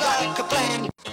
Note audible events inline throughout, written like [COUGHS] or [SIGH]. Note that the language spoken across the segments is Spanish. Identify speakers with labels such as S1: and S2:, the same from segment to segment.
S1: like a plan.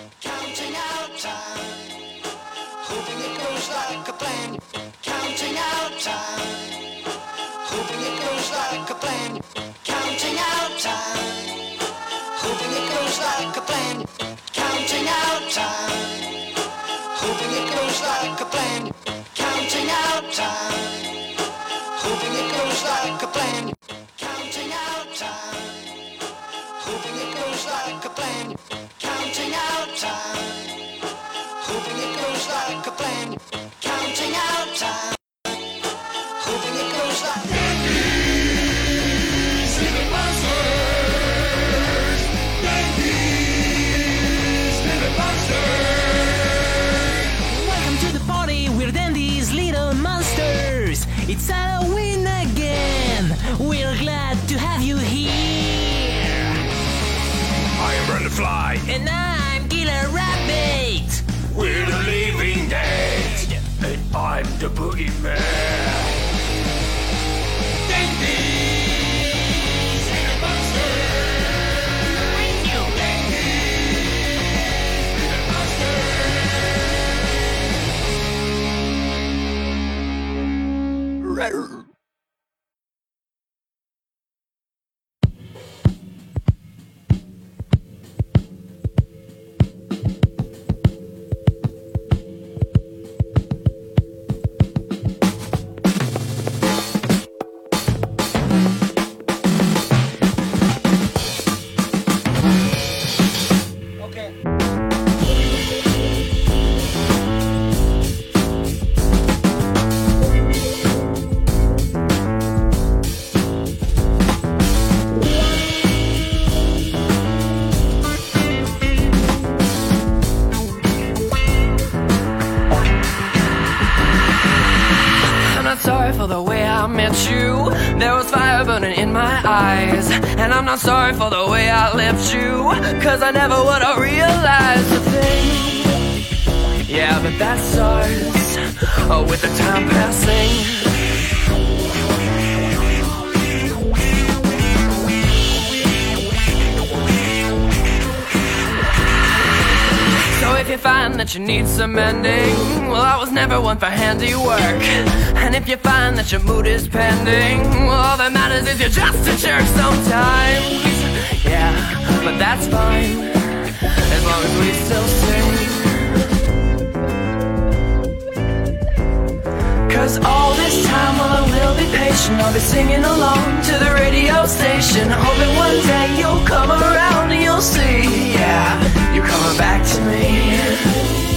S2: The
S3: my eyes. And I'm not sorry for the way I left you. Cause I never would have realized a thing. Yeah, but that starts oh, uh, with the time passing. If you find that you need some mending, well, I was never one for handiwork. And if you find that your mood is pending, well, all that matters is you're just a jerk sometimes. Yeah, but that's fine, as long as we still sing. Cause all this time, well, I will be patient. I'll be singing along to the radio station. Hoping one day you'll come around and you'll see. Yeah, you're coming back to me.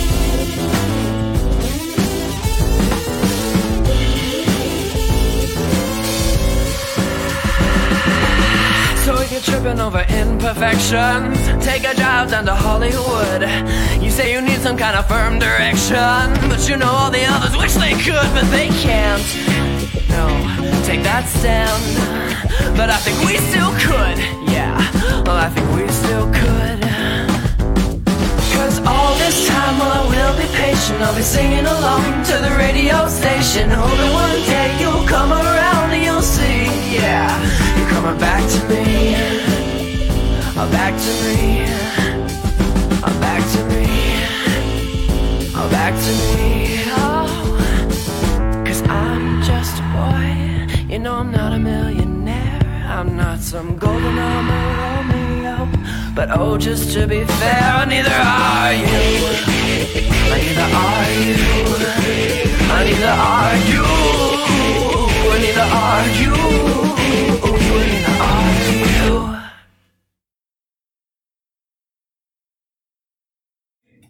S3: So you're tripping over imperfections, take a drive down to Hollywood. You say you need some kind of firm direction, but you know all the others wish they could, but they can't. No, take that stand. But I think we still could, yeah. Well, I think we still could. Time, well, I will be patient. I'll be singing along to the radio station. Hoping one day you'll come around and you'll see, yeah. You're coming back to me. Uh, back to me. Uh, back to me. Uh, back to me. Oh. Cause I'm just a boy. You know I'm not a millionaire. I'm not some golden armor. But oh, just to be fair, neither are you. Neither are you. Neither are you. Neither are you. Neither are you.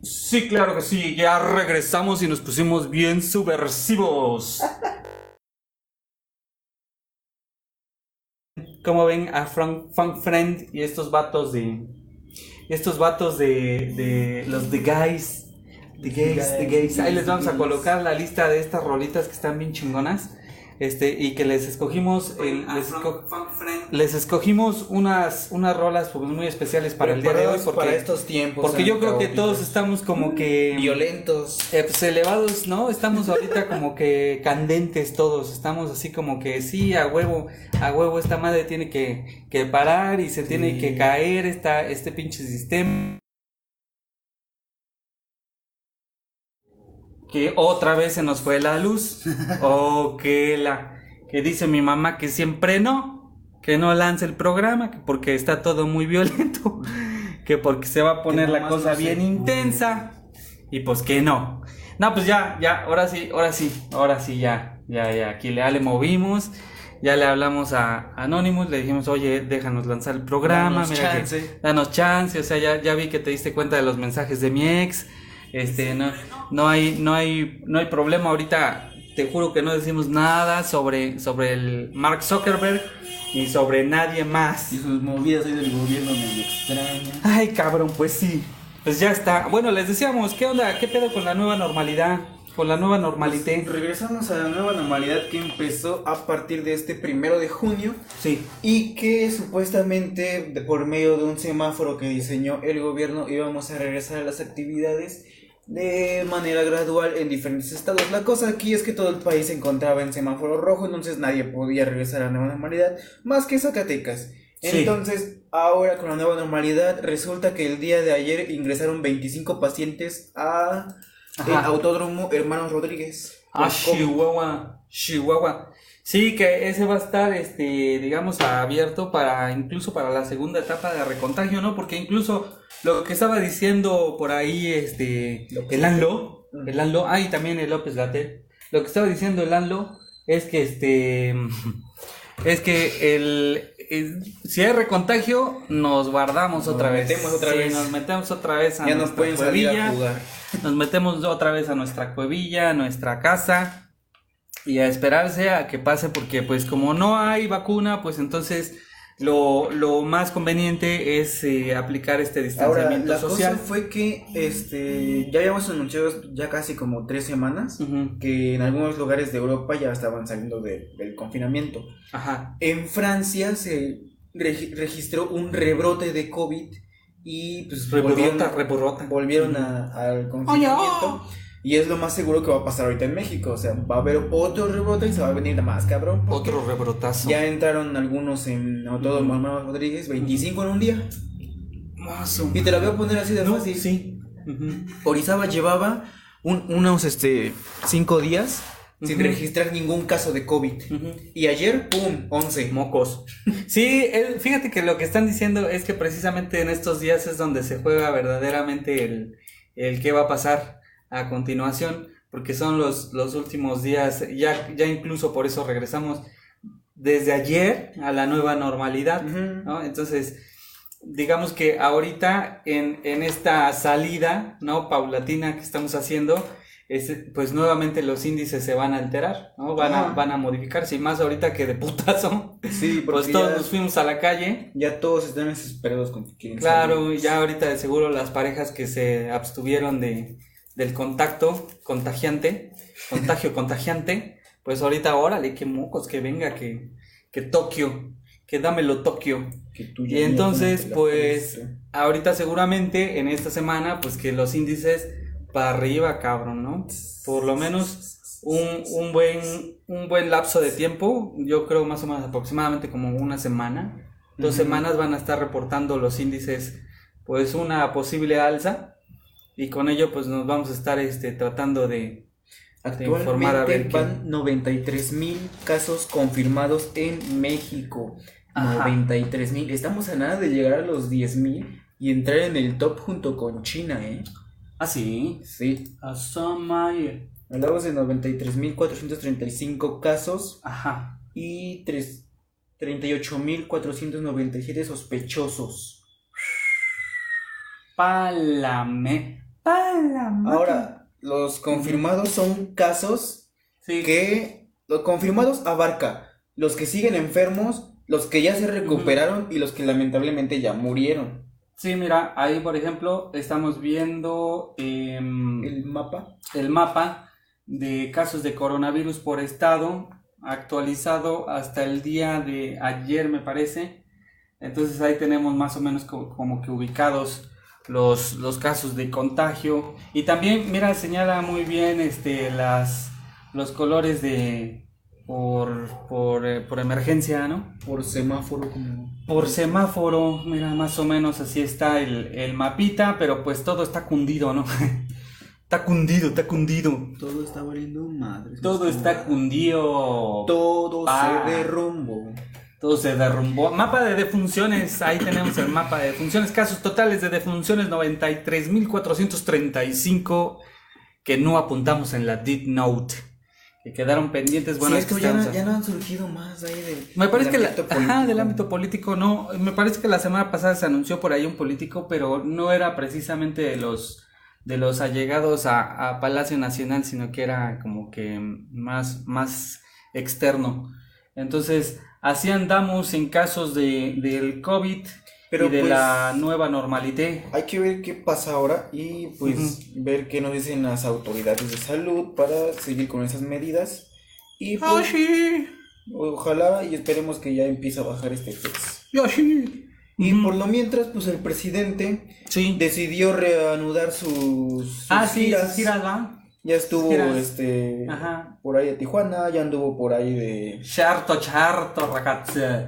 S4: Sí, claro que sí, ya regresamos y nos pusimos bien subversivos. Como ven a Frank, Funk Friend y estos vatos de. Estos vatos de. de los The Guys. The Gays, The Gays. Ahí les vamos a colocar la lista de estas rolitas que están bien chingonas. Este, y que les escogimos. el- les, esco- les escogimos unas, unas rolas pues, muy especiales para el día de hoy. Porque,
S5: para estos tiempos.
S4: Porque yo creo que todos estamos como que.
S5: Mm, violentos.
S4: Eh, pues, elevados, ¿no? Estamos ahorita como que candentes todos. Estamos así como que sí, a huevo, a huevo, esta madre tiene que, que parar y se tiene que caer esta, este pinche sistema. Que otra vez se nos fue la luz. [LAUGHS] o oh, que la. Que dice mi mamá que siempre no que no lance el programa, que porque está todo muy violento, [LAUGHS] que porque se va a poner la cosa bien intensa y pues que no. No, pues ya, ya, ahora sí, ahora sí, ahora sí ya, ya, ya, aquí ya le movimos. Ya le hablamos a Anonymous, le dijimos, oye, déjanos lanzar el programa,
S5: Danos
S4: mira que-
S5: chance.
S4: danos chance, o sea, ya, ya vi que te diste cuenta de los mensajes de mi ex, este, no, no hay, no hay, no hay problema ahorita, te juro que no decimos nada sobre, sobre el Mark Zuckerberg y sobre nadie más.
S5: Y sus movidas ahí del gobierno medio extrañas.
S4: Ay, cabrón, pues sí, pues ya está. Bueno, les decíamos, ¿qué onda? ¿Qué pedo con la nueva normalidad? Con la nueva normalité.
S5: Regresamos a la nueva normalidad que empezó a partir de este primero de junio
S4: Sí,
S5: y que supuestamente por medio de un semáforo que diseñó el gobierno íbamos a regresar a las actividades de manera gradual en diferentes estados. La cosa aquí es que todo el país se encontraba en semáforo rojo, entonces nadie podía regresar a la nueva normalidad más que Zacatecas.
S4: Sí.
S5: Entonces, ahora con la nueva normalidad, resulta que el día de ayer ingresaron 25 pacientes a el
S4: Ajá.
S5: Autódromo Hermanos Rodríguez.
S4: Ah,
S5: Con COVID.
S4: Chihuahua, Chihuahua. Sí, que ese va a estar, este, digamos, abierto para, incluso para la segunda etapa de recontagio, ¿no? Porque incluso lo que estaba diciendo por ahí, este, el ANLO, el ANLO, ah, y también el López Gatel, lo que estaba diciendo el ANLO es que, este, [LAUGHS] es que el, el- si hay recontagio, nos guardamos
S5: Nos
S4: otra vez.
S5: metemos otra
S4: Sí,
S5: vez.
S4: nos metemos otra vez a
S5: Ya nos
S4: nuestra
S5: pueden salir a
S4: cuevilla.
S5: jugar.
S4: Nos metemos otra vez a nuestra cuevilla, a nuestra casa y a esperarse a que pase porque pues como no hay vacuna, pues entonces lo, lo más conveniente es eh, aplicar este
S5: Ahora,
S4: distanciamiento
S5: la
S4: social.
S5: cosa fue que este, ya habíamos anunciado ya casi como tres semanas que en algunos lugares de Europa ya estaban saliendo de- del confinamiento.
S4: Ajá.
S5: En Francia se regi- registró un rebrote de COVID y pues volvieron, a- al confinamiento. Y es lo más seguro que va a pasar ahorita en México. O sea, va a haber otro rebrote y se va a venir más cabrón.
S4: Otro rebrotazo.
S5: Ya entraron algunos en Autódromo Hermanos Rodríguez, 25 en un día.
S4: Mazo.
S5: Y te la voy a poner así de
S4: No,
S5: fácil.
S4: sí.
S5: Orizaba llevaba un- unos este, 5 días sin registrar ningún caso de COVID. Y ayer, ¡pum! 11.
S4: Mocos. Sí, fíjate que lo que están diciendo es que precisamente en estos días es donde se juega verdaderamente el, el qué va a pasar a continuación, porque son los, los últimos días, ya, ya incluso por eso regresamos desde ayer a la nueva normalidad. Entonces, digamos que ahorita en, en esta salida, ¿no? Paulatina que estamos haciendo, es, pues nuevamente los índices se van a alterar, ¿no? Van a, van a modificarse, y más ahorita que de putazo.
S5: Sí, [LAUGHS] porque
S4: Pues todos
S5: ya,
S4: nos fuimos a la calle.
S5: ya todos están desesperados con quieren
S4: Claro,
S5: salir.
S4: ya ahorita de seguro las parejas que se abstuvieron de, del contacto contagiante, contagio [LAUGHS] contagiante, pues ahorita órale, que mocos, que venga, que, que Tokio, que dámelo Tokio.
S5: Que tú
S4: Y entonces, pues, ahorita seguramente en esta semana, pues que los índices para arriba, cabrón, ¿no? Por lo menos un, un buen, un buen lapso de tiempo, yo creo más o menos aproximadamente como una semana. Dos semanas van a estar reportando los índices, pues una posible alza. Y con ello, pues nos vamos a estar este, tratando de, de informar a
S5: Actualmente
S4: ver
S5: van 93 mil casos confirmados en México.
S4: Ajá.
S5: 93 mil. Estamos a nada de llegar a los 10 mil y entrar en el top junto con China, ¿eh?
S4: Ah, sí.
S5: Sí.
S4: Asoma.
S5: Hablamos de 93.435 casos
S4: Ajá.
S5: y tres- 38.497 sospechosos.
S4: Pálame.
S5: Ahora, los confirmados son casos
S4: sí.
S5: que los confirmados abarca los que siguen enfermos, los que ya se recuperaron y los que lamentablemente ya murieron.
S4: Sí, mira, ahí por ejemplo estamos viendo em,
S5: El mapa.
S4: el mapa de casos de coronavirus por estado actualizado hasta el día de ayer me parece. Entonces ahí tenemos más o menos co- como, que ubicados los, los casos de contagio. Y también, mira, señala muy bien este, las, los colores de por, por, eh, por emergencia, ¿no?
S5: Por semáforo como...
S4: Por semáforo, mira, más o menos así está el, el mapita, pero pues todo está cundido, ¿no? [LAUGHS] Está cundido, está cundido.
S5: Todo está valiendo madre.
S4: Todo está cundido.
S5: Todo
S4: Ah.
S5: se derrumbó.
S4: Todo se derrumbó. Mapa de defunciones. Ahí tenemos el mapa de defunciones. Casos totales de defunciones 93.435 que no apuntamos en la Deep Note. Que quedaron pendientes. Bueno,
S5: sí, es que ya, no, ya no han surgido más ahí de.
S4: Me parece que
S5: del
S4: la,
S5: ámbito
S4: ajá,
S5: político.
S4: del ámbito político no, me parece que la semana pasada se anunció por ahí un político, pero no era precisamente de los de los allegados a, a Palacio Nacional, sino que era como que más más externo. Entonces, así andamos en casos de del COVID
S5: Pero
S4: y de
S5: pues-
S4: la nueva normalidad.
S5: Hay que ver qué pasa ahora y pues ver qué nos dicen las autoridades de salud para seguir con esas medidas. Y pues ojalá y esperemos que ya empiece a bajar este pex. Y por lo mientras, pues el presidente
S4: Sí.
S5: decidió reanudar sus, sus
S4: ah, sí,
S5: giras.
S4: sí, ¿va?
S5: Ya estuvo este
S4: Ajá.
S5: por ahí de Tijuana, ya anduvo por ahí de
S4: Charto, charto, ragazze.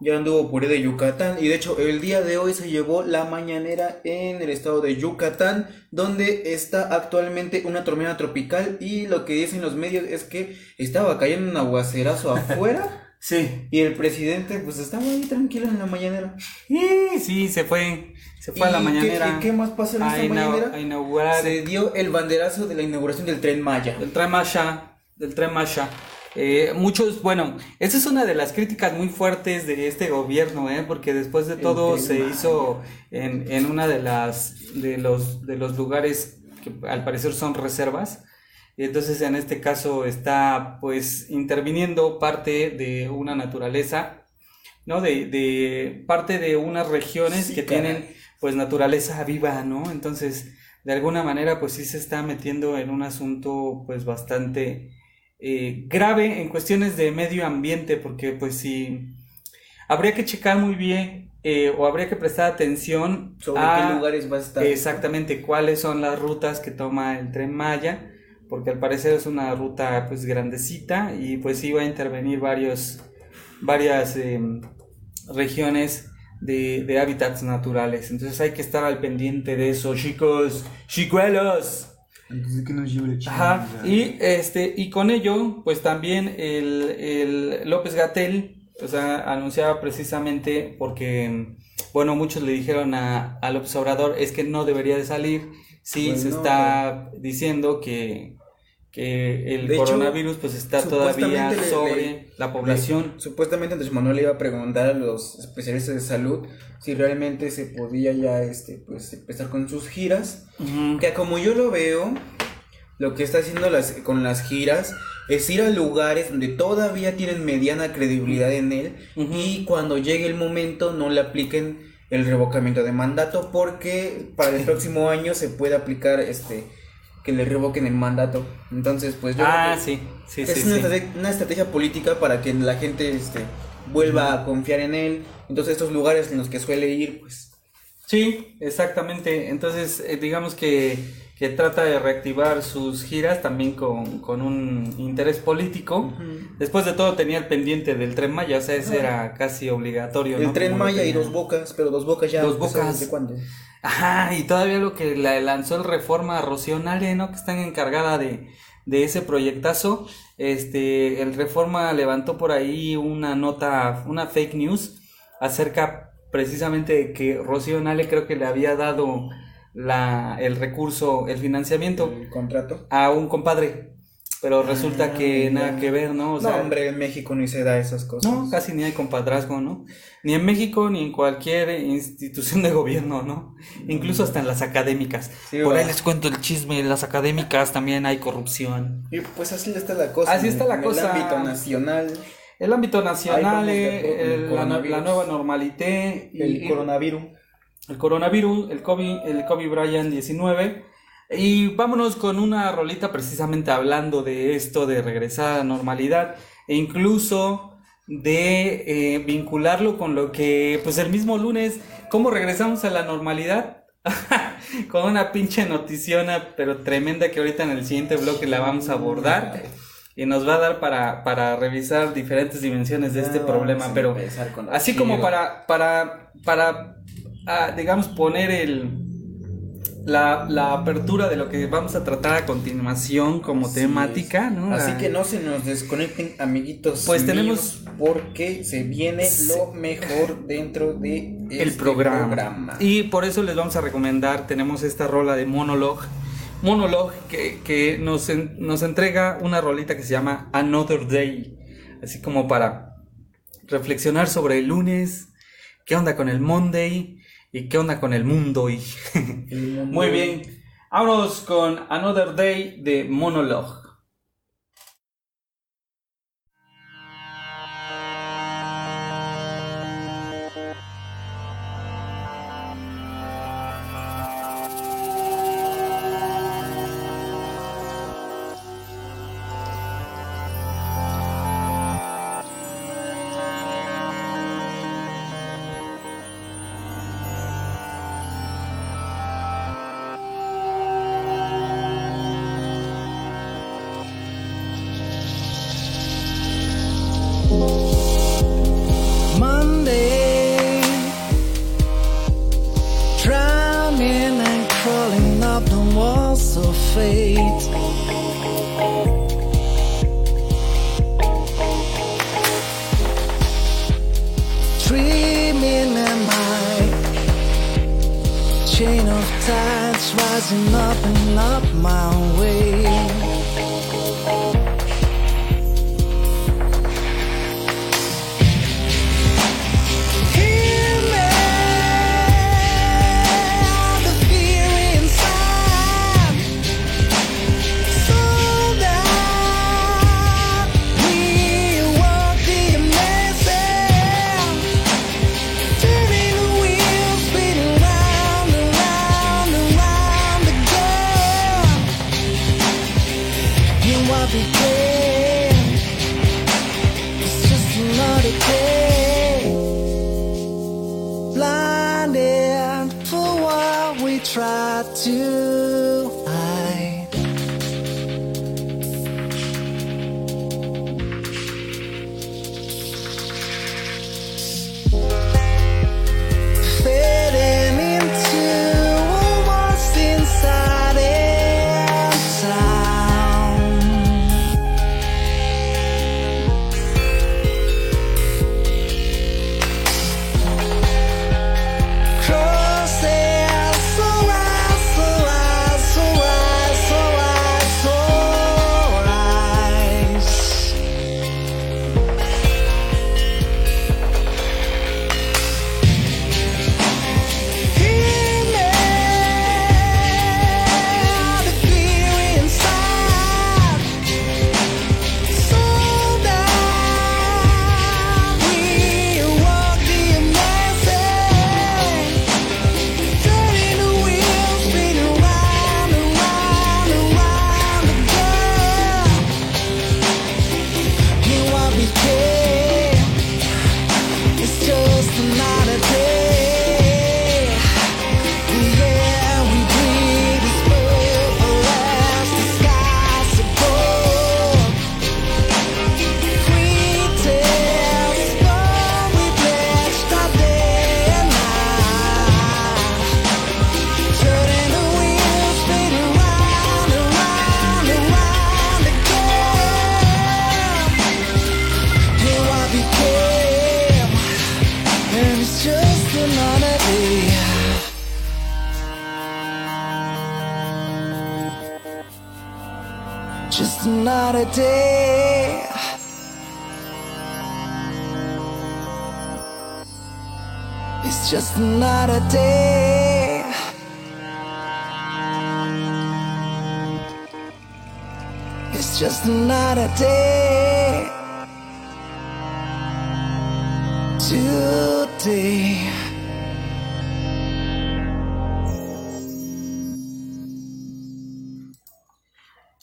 S5: ya anduvo por ahí de Yucatán y de hecho el día de hoy se llevó la mañanera en el estado de Yucatán donde está actualmente una tormenta tropical y lo que dicen los medios es que estaba cayendo un aguacerazo [LAUGHS] afuera
S4: Sí.
S5: y el presidente pues estaba ahí tranquilo en la mañanera.
S4: Sí, sí, se fue. Se fue a la
S5: ¿Y qué-
S4: mañanera.
S5: qué más pasa en esta mañanera?
S4: A inaugurar
S5: Se dio el banderazo de la inauguración del tren Maya.
S4: el tren Masha. Del tren Masha. Eh, muchos, bueno, esa es una de las críticas muy fuertes de este gobierno, ¿eh? porque después de todo se
S5: Maya.
S4: hizo en, en una de las de los de los lugares que al parecer son reservas. Y entonces en este caso está pues interviniendo parte de una naturaleza, ¿no? De, de parte de unas regiones
S5: Sí,
S4: que
S5: caray.
S4: tienen pues naturaleza viva, ¿no? Entonces, de alguna manera pues sí se está metiendo en un asunto pues bastante eh, grave en cuestiones de medio ambiente, porque pues sí, habría que checar muy bien eh, o habría que prestar atención
S5: Sobre
S4: a
S5: qué lugares va a estar.
S4: exactamente cuáles son las rutas que toma el tren Maya, porque al parecer es una ruta pues grandecita y pues va a intervenir varios, varias em, regiones de, de hábitats naturales. Entonces hay que estar al pendiente de eso, chicos, chicuelos.
S5: Entonces que nos lleve
S4: Ajá, y este, y con ello, pues también el, el López Gatel, sea, anunciaba precisamente porque, bueno, muchos le dijeron a, a López Obrador, es que no debería de salir, sí,
S5: Pues
S4: se está diciendo que, que el
S5: De hecho,
S4: coronavirus pues está todavía
S5: le-
S4: sobre
S5: le-
S4: la población.
S5: Supuestamente Andrés Manuel iba a preguntar a los especialistas de salud si realmente se podía ya este pues empezar con sus giras. Que como yo lo veo, lo que está haciendo las, con las giras es ir a lugares donde todavía tienen mediana credibilidad en él y cuando llegue el momento no le apliquen el revocamiento de mandato porque para el próximo año se puede aplicar este que le revoquen el mandato. Entonces, pues yo
S4: Ah,
S5: creo que
S4: sí, sí,
S5: es
S4: sí,
S5: una,
S4: sí.
S5: estrate- una estrategia política para que la gente este, vuelva a confiar en él. Entonces, estos lugares en los que suele ir, pues
S4: Sí, exactamente. Entonces, eh, digamos que, que trata de reactivar sus giras también con, con un interés político. Después de todo tenía el pendiente del Tren Maya, o sea, ese era casi obligatorio.
S5: el
S4: ¿no?
S5: tren
S4: Como
S5: Maya y dos bocas, pero dos bocas ya.
S4: Dos Bocas.
S5: ¿Desde cuándo?
S4: Ajá, y todavía lo que la lanzó el Reforma Rocío Nale, ¿no? Que están encargada de, de ese proyectazo. Este, el Reforma levantó por ahí una nota, una fake news acerca precisamente de que Rocío Nale creo que le había dado la, el recurso, el financiamiento
S5: El contrato.
S4: a un compadre. Pero resulta
S5: Ah,
S4: que nada que ver, ¿no? O sea,
S5: no, hombre, en México ni se da esas cosas.
S4: no, casi ni hay compadrazgo, ¿no? Ni en México ni en cualquier institución de gobierno, ¿no? Incluso hasta en las académicas.
S5: Sí,
S4: Por ahí
S5: va.
S4: les cuento el chisme, en las académicas también hay corrupción.
S5: Y pues así está la cosa.
S4: Así está la
S5: en
S4: cosa.
S5: El ámbito nacional,
S4: El ámbito nacional,
S5: el
S4: la, la nueva normalité, y-
S5: el
S4: y-
S5: coronavirus.
S4: el coronavirus, el COVID, el COVID Brian 19. Y vámonos con una rolita precisamente hablando de esto, de regresar a la normalidad e incluso de eh, vincularlo con lo que, pues el mismo lunes, ¿cómo regresamos a la normalidad? [LAUGHS] con una pinche noticiona, pero tremenda que ahorita en el siguiente bloque la vamos a abordar y nos va a dar para, para revisar diferentes dimensiones de este
S5: vamos
S4: problema, pero así como para, para, para, ah, digamos, poner el,
S6: la, la apertura de lo que vamos a tratar a continuación como temática, ¿no?
S5: Así que no se nos desconecten, amiguitos.
S6: Pues
S5: míos,
S6: tenemos-
S5: Porque se viene lo mejor dentro de
S6: el
S5: este
S6: programa. Y por eso les vamos a recomendar, tenemos esta rola de Monologue. Monologue que, que nos, en- nos entrega una rolita que se llama Another Day. Así como para reflexionar sobre el lunes, qué onda con el Monday y qué onda con el mundo. Y [LAUGHS] Muy bien, vámonos con Another Day de Monologue.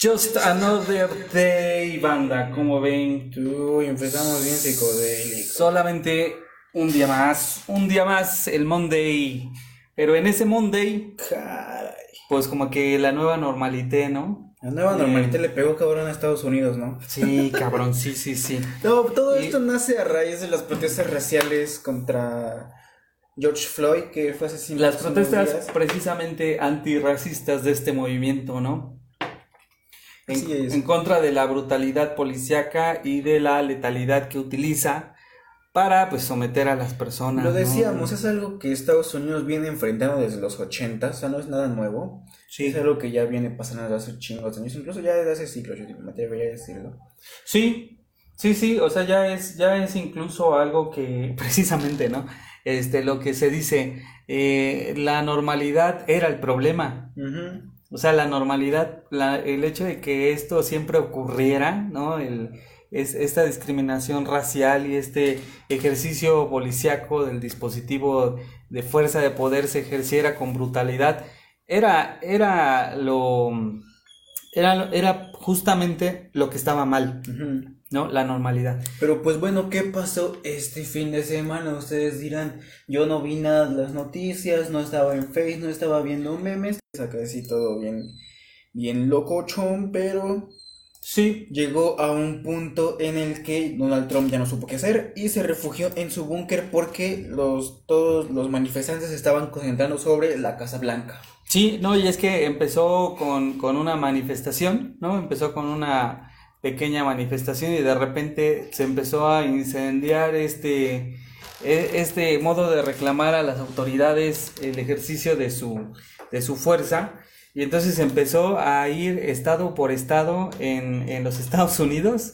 S4: Just Another Day,
S6: banda, como ven.
S5: Uy, empezamos bien psicodélicos.
S6: Solamente un día más, un día más el Monday. Pero en ese Monday,
S5: Caray.
S6: pues como que la nueva normalité, ¿no?
S5: La nueva normalidad le pegó cabrón a Estados Unidos, ¿no?
S6: Sí, cabrón, sí, sí, sí. [LAUGHS]
S5: No, todo
S6: Y-
S5: esto nace a raíz de las protestas raciales contra George Floyd, que fue asesinado.
S4: Las protestas precisamente antirracistas de este movimiento, ¿no? En, contra de la brutalidad policíaca y de la letalidad que utiliza para pues someter a las personas.
S5: Lo
S4: ¿no?
S5: decíamos, es algo que Estados Unidos viene enfrentando desde los 80, o sea, no es nada nuevo.
S4: Sí.
S5: Es algo que ya viene pasando desde hace chingos de años, incluso ya desde hace siglos, yo me atrevería a decirlo.
S4: Sí, sí, sí, o sea, ya es, ya es incluso algo que, [LAUGHS] precisamente, ¿no? Este, lo que se dice, eh, la normalidad era el problema.
S5: Ujú.
S4: O sea, la normalidad, la- el hecho de que esto siempre ocurriera, ¿no? El, es, esta discriminación racial y este ejercicio policíaco del dispositivo de fuerza de poder se ejerciera con brutalidad, era, era lo, era, era justamente lo que estaba mal. ¿No? La normalidad.
S5: Pero pues bueno, ¿qué pasó este fin de semana? Ustedes dirán, yo no vi nada de las noticias, no estaba en Face, no estaba viendo memes, acá sí todo bien, bien locochón, pero
S4: Sí,
S5: llegó a un punto en el que Donald Trump ya no supo qué hacer y se refugió en su búnker porque los, todos los manifestantes estaban concentrando sobre la Casa Blanca.
S4: Sí, no, y es que empezó con, con una manifestación, ¿no? Empezó con una pequeña manifestación y de repente se empezó a incendiar este, e- este modo de reclamar a las autoridades el ejercicio de su, de su fuerza. Y entonces empezó a ir estado por estado en, en los [LAUGHS] Estados Unidos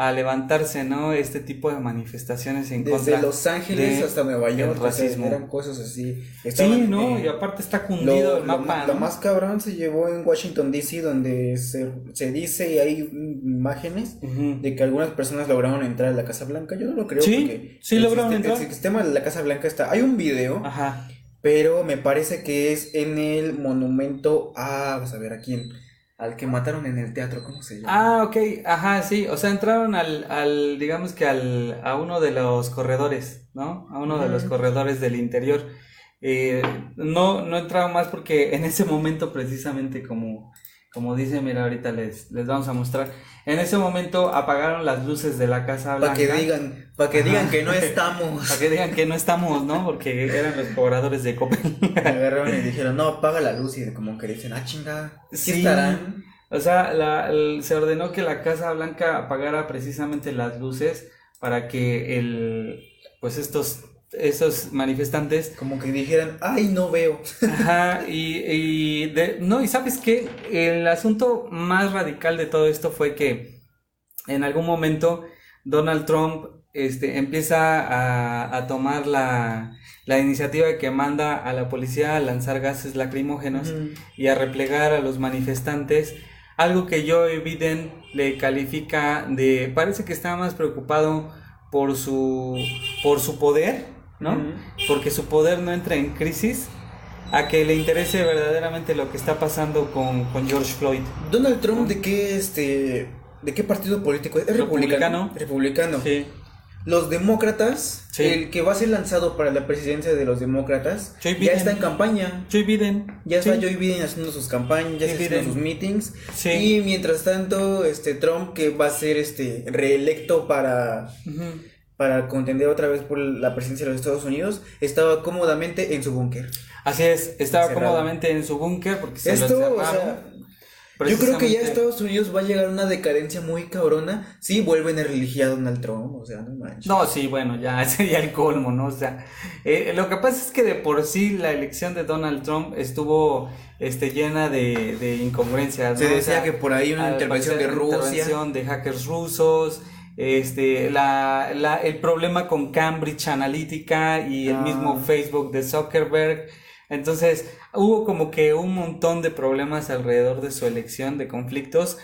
S4: a levantarse, ¿no? Este tipo de manifestaciones en
S5: Desde
S4: contra
S5: Los Ángeles
S4: de-
S5: hasta Nueva York, o sea,
S4: racismo.
S5: eran cosas así.
S4: Sí,
S5: Estaban,
S4: ¿no?
S5: eh,
S4: y aparte está cundido
S5: Lo,
S4: el mapa,
S5: ma- lo
S4: ¿no?
S5: más cabrón se llevó en Washington DC donde se, se dice y hay imágenes de que algunas personas lograron entrar a la Casa Blanca. Yo no lo creo
S4: Sí,
S5: porque
S4: sí
S5: el
S4: lograron entrar.
S5: El sistema de la Casa Blanca está. Hay un video,
S4: Ajá.
S5: pero me parece que es en el monumento a, vamos a ver a quién, al que mataron en el teatro, ¿cómo se llama?
S4: Ah, ok, ajá, sí, o sea, entraron al, al digamos que al, a uno de los corredores, ¿no? A uno de los
S5: Ujú.
S4: corredores del interior. Eh, no, no entraron más porque en ese momento precisamente como, como dice, mira, ahorita les, les vamos a mostrar, en ese momento apagaron las luces de la Casa
S5: para
S4: Blanca.
S5: que digan, para que digan que no [LAUGHS] estamos.
S4: Para que digan que no estamos, ¿no? Porque eran los cobradores de Coppel. [LAUGHS]
S5: Me agarraron y dijeron, no, apaga la luz y como que dicen, ah, chinga, ¿sí
S4: Sí.
S5: estarán?
S4: O sea, la- el- se ordenó que la Casa Blanca apagara precisamente las luces para que el, pues estos, estos manifestantes,
S5: Como que dijeran, ay, no veo. [LAUGHS]
S4: ajá, y, y de- no, y sabes qué, el asunto más radical de todo esto fue que en algún momento Donald Trump, este, empieza a, a tomar la, la iniciativa que manda a la policía a lanzar gases lacrimógenos y a replegar a los manifestantes. Algo que Joe Biden le califica de. Parece que está más preocupado por su, por su poder, ¿no? Porque su poder no entra en crisis. A que le interese verdaderamente lo que está pasando con, con George Floyd.
S5: Donald Trump, ¿de qué este, de qué partido político es? ¿Es republicano?
S4: Republicano. Sí.
S5: Los demócratas,
S4: Sí.
S5: el que va a ser lanzado para la presidencia de los demócratas,
S4: Joe
S5: ya
S4: Biden.
S5: está en campaña.
S4: Joe Biden.
S5: Ya está
S4: Sí.
S5: Joe Biden haciendo sus campañas, ya está haciendo sus meetings.
S4: Sí.
S5: Y mientras tanto, este Trump, que va a ser este reelecto para. Para contender otra vez por la presidencia de los Estados Unidos, estaba cómodamente en su búnker.
S4: Así es, estaba cómodamente en su búnker porque se
S5: Esto,
S4: lo
S5: o sea, Yo creo que ya Estados Unidos va a llegar a una decadencia muy cabrona si vuelven a reelegir a Donald Trump. O sea, no manches.
S4: No, sí, bueno, ya [LAUGHS] sería el colmo, ¿no? O sea, eh, lo que pasa es que de por sí la elección de Donald Trump estuvo este, llena de, de incongruencias,
S5: Se decía
S4: sea,
S5: que por ahí una intervención de Rusia.
S4: intervención de hackers rusos, este, la, la, el problema con Cambridge Analytica y el
S5: Ah.
S4: mismo Facebook de Zuckerberg. Entonces, hubo como que un montón de problemas alrededor de su elección, de conflictos.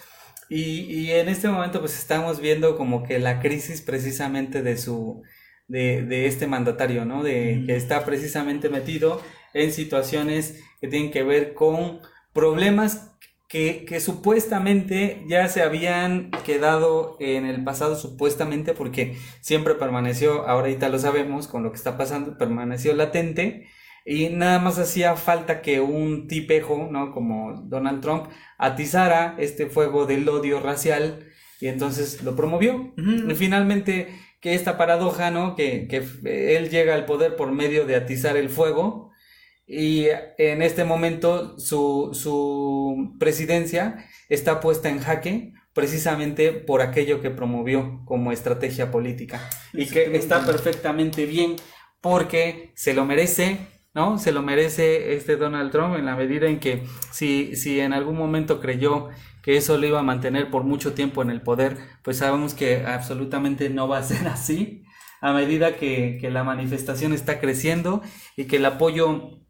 S4: Y, y en este momento pues estamos viendo como que la crisis precisamente de su, de, de este mandatario, ¿no? De que está precisamente metido en situaciones que tienen que ver con problemas que, que supuestamente ya se habían quedado en el pasado, supuestamente, porque siempre permaneció, ahorita lo sabemos, con lo que está pasando, permaneció latente. Y nada más hacía falta que un tipejo, ¿no? Como Donald Trump, atizara este fuego del odio racial y entonces lo promovió. Y finalmente que esta paradoja, ¿no? Que, él llega al poder por medio de atizar el fuego y en este momento su, su presidencia está puesta en jaque precisamente por aquello que promovió como estrategia política. Y que está perfectamente bien porque se lo merece, ¿no? Se lo merece este Donald Trump en la medida en que si, si en algún momento creyó que eso lo iba a mantener por mucho tiempo en el poder, pues sabemos que absolutamente no va a ser [LAUGHS] así. A medida que, que la manifestación está creciendo y que el apoyo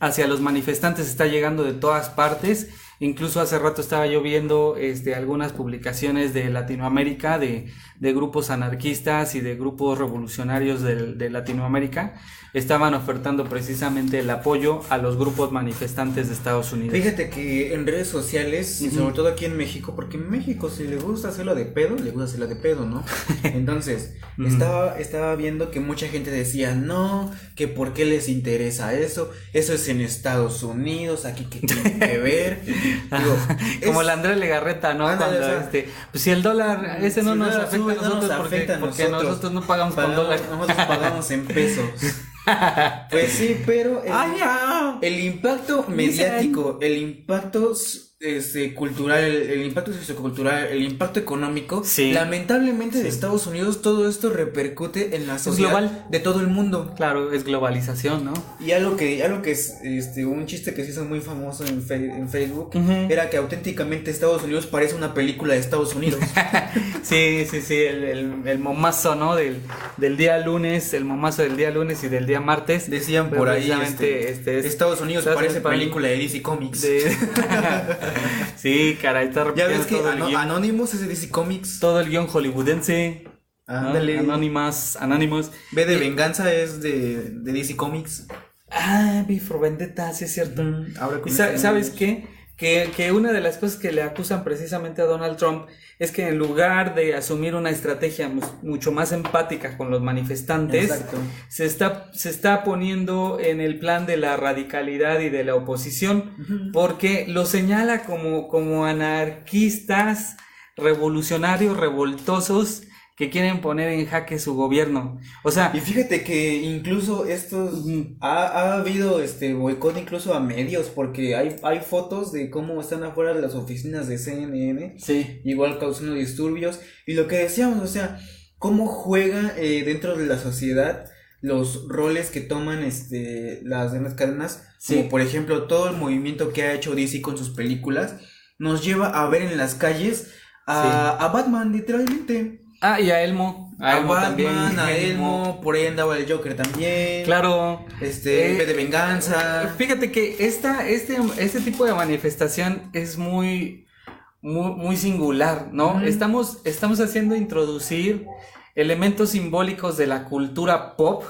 S4: hacia los manifestantes está llegando de todas partes. Incluso hace rato estaba yo viendo este, algunas publicaciones de Latinoamérica, de, de grupos anarquistas y de grupos revolucionarios del- de, Latinoamérica. Estaban ofertando precisamente el apoyo a los grupos manifestantes de Estados Unidos.
S5: Fíjate que en redes sociales, y sobre todo aquí en México, porque en México si le gusta hacerlo de pedo, le gusta hacerlo de pedo, ¿no? [LAUGHS] Entonces, estaba, estaba viendo que mucha gente decía, no, que por qué les interesa eso, eso es en Estados Unidos, aquí que tiene que ver. [LAUGHS] Digo,
S4: Como
S5: es-
S4: la Andrea Legarreta, ¿no?
S5: Ándale,
S4: Cuando,
S5: o sea,
S4: este, pues si el dólar, ese no
S5: si
S4: nos afecta
S5: sube,
S4: a
S5: no nos
S4: nosotros porque,
S5: afecta a
S4: porque
S5: nosotros.
S4: nosotros no pagamos con
S5: Pagamos-
S4: dólar.
S5: Nosotros pagamos en pesos. [LAUGHS] Pues sí, pero el,
S4: ¡Ay,
S5: el impacto mediático, el impacto este, cultural, el, impacto sociocultural, el impacto económico,
S4: Sí.
S5: lamentablemente de Estados Unidos todo esto repercute en la sociedad
S4: global.
S5: de todo el mundo.
S4: Claro, es globalización, ¿no?
S5: Y algo que, algo que es este, un chiste que se hizo muy famoso en, Fe- en Facebook era que auténticamente Estados Unidos parece una película de Estados Unidos. [LAUGHS]
S4: Sí, sí, sí, el, el, el momazo, ¿no? Del, del día lunes, el momazo del día lunes y del día martes.
S5: Decían por ahí, este,
S4: este, es-
S5: Estados Unidos
S4: Estados
S5: parece película de DC Comics.
S4: de- [LAUGHS] [LAUGHS] sí, caray, está
S5: Ya ves que
S4: todo, el
S5: Ano-
S4: guion,
S5: Anonymous es de DC Comics.
S4: todo el guion hollywoodense. ¿no?
S5: Ándale.
S4: Anonymous, Anonymous.
S5: B de Venganza es de, de DC Comics.
S4: Ah, V for Vendetta, sí es cierto.
S5: Ahora
S4: ¿Y sa- sabes qué? Que, que una de las cosas que le acusan precisamente a Donald Trump es que en lugar de asumir una estrategia mu- mucho más empática con los manifestantes,
S5: Exacto.
S4: se está, se está poniendo en el plan de la radicalidad y de la oposición, porque lo señala como, como anarquistas, revolucionarios, revoltosos, que quieren poner en jaque su gobierno. O sea,
S5: Y fíjate que incluso estos ha, ha habido este boicot incluso a medios porque hay, hay fotos de cómo están afuera de las oficinas de CNN,
S4: sí.
S5: igual causando disturbios y lo que decíamos, o sea, cómo juega eh, dentro de la sociedad los roles que toman este las demás cadenas,
S4: Sí.
S5: como por ejemplo todo el movimiento que ha hecho DC con sus películas nos lleva a ver en las calles a, a Batman literalmente.
S4: Ah, y a Elmo.
S5: A,
S4: Elmo
S5: Batman,
S4: también,
S5: a [LAUGHS] Elmo, por ahí andaba el Joker también.
S4: Claro.
S5: Este,
S4: Eh,
S5: de venganza.
S4: Fíjate que esta, este, este tipo de manifestación es muy, muy, muy singular, ¿no? Estamos, estamos haciendo introducir elementos simbólicos de la cultura pop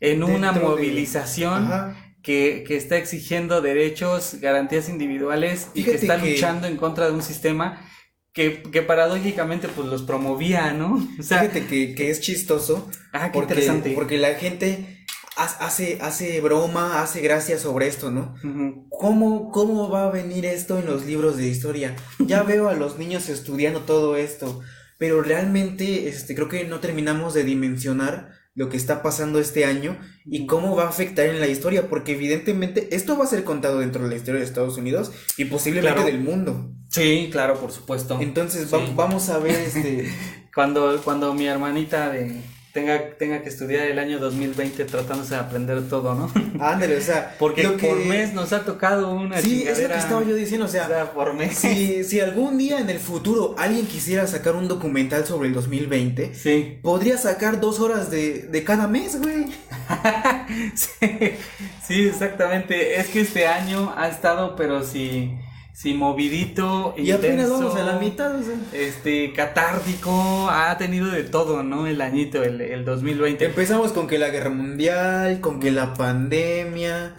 S4: en una
S5: Dentro
S4: movilización que, que está exigiendo derechos, garantías individuales y que está
S5: que-
S4: luchando en contra de un sistema que, que paradójicamente pues los promovía, ¿no? O sea,
S5: Fíjate que, que es chistoso.
S4: Ah, qué
S5: porque,
S4: interesante.
S5: Porque la gente ha- hace, hace broma, hace gracia sobre esto, ¿no? ¿Cómo, ¿Cómo va a venir esto en los libros de historia? Ya [LAUGHS] veo a los niños estudiando todo esto, pero realmente este, creo que no terminamos de dimensionar lo que está pasando este año y cómo va a afectar en la historia, porque evidentemente esto va a ser contado dentro de la historia de Estados Unidos y posiblemente
S4: Claro.
S5: del mundo.
S4: Sí, claro, por supuesto.
S5: Entonces va- vamos a ver este... [LAUGHS]
S4: Cuando, cuando mi hermanita de, tenga, tenga que estudiar el año 2020 tratándose de aprender todo, ¿no? [LAUGHS]
S5: Ándale, o sea, [LAUGHS]
S4: Porque
S5: que-
S4: por mes nos ha tocado una
S5: Sí, es lo que
S4: chingadera.
S5: estaba yo diciendo, o
S4: O
S5: sea,
S4: por mes.
S5: si, si algún día en el futuro alguien quisiera sacar un documental sobre el 2020,
S4: Sí.
S5: podría sacar dos horas de, de cada mes, güey. [LAUGHS]
S4: sí, sí, exactamente. Es que este año ha estado, pero sí, sí movidito,
S5: Y
S4: intenso,
S5: vamos a la mitad, o sea.
S4: Este, catártico, ha tenido de todo, ¿no? El añito, el, el 2020.
S5: Empezamos con que la guerra mundial, con que la pandemia.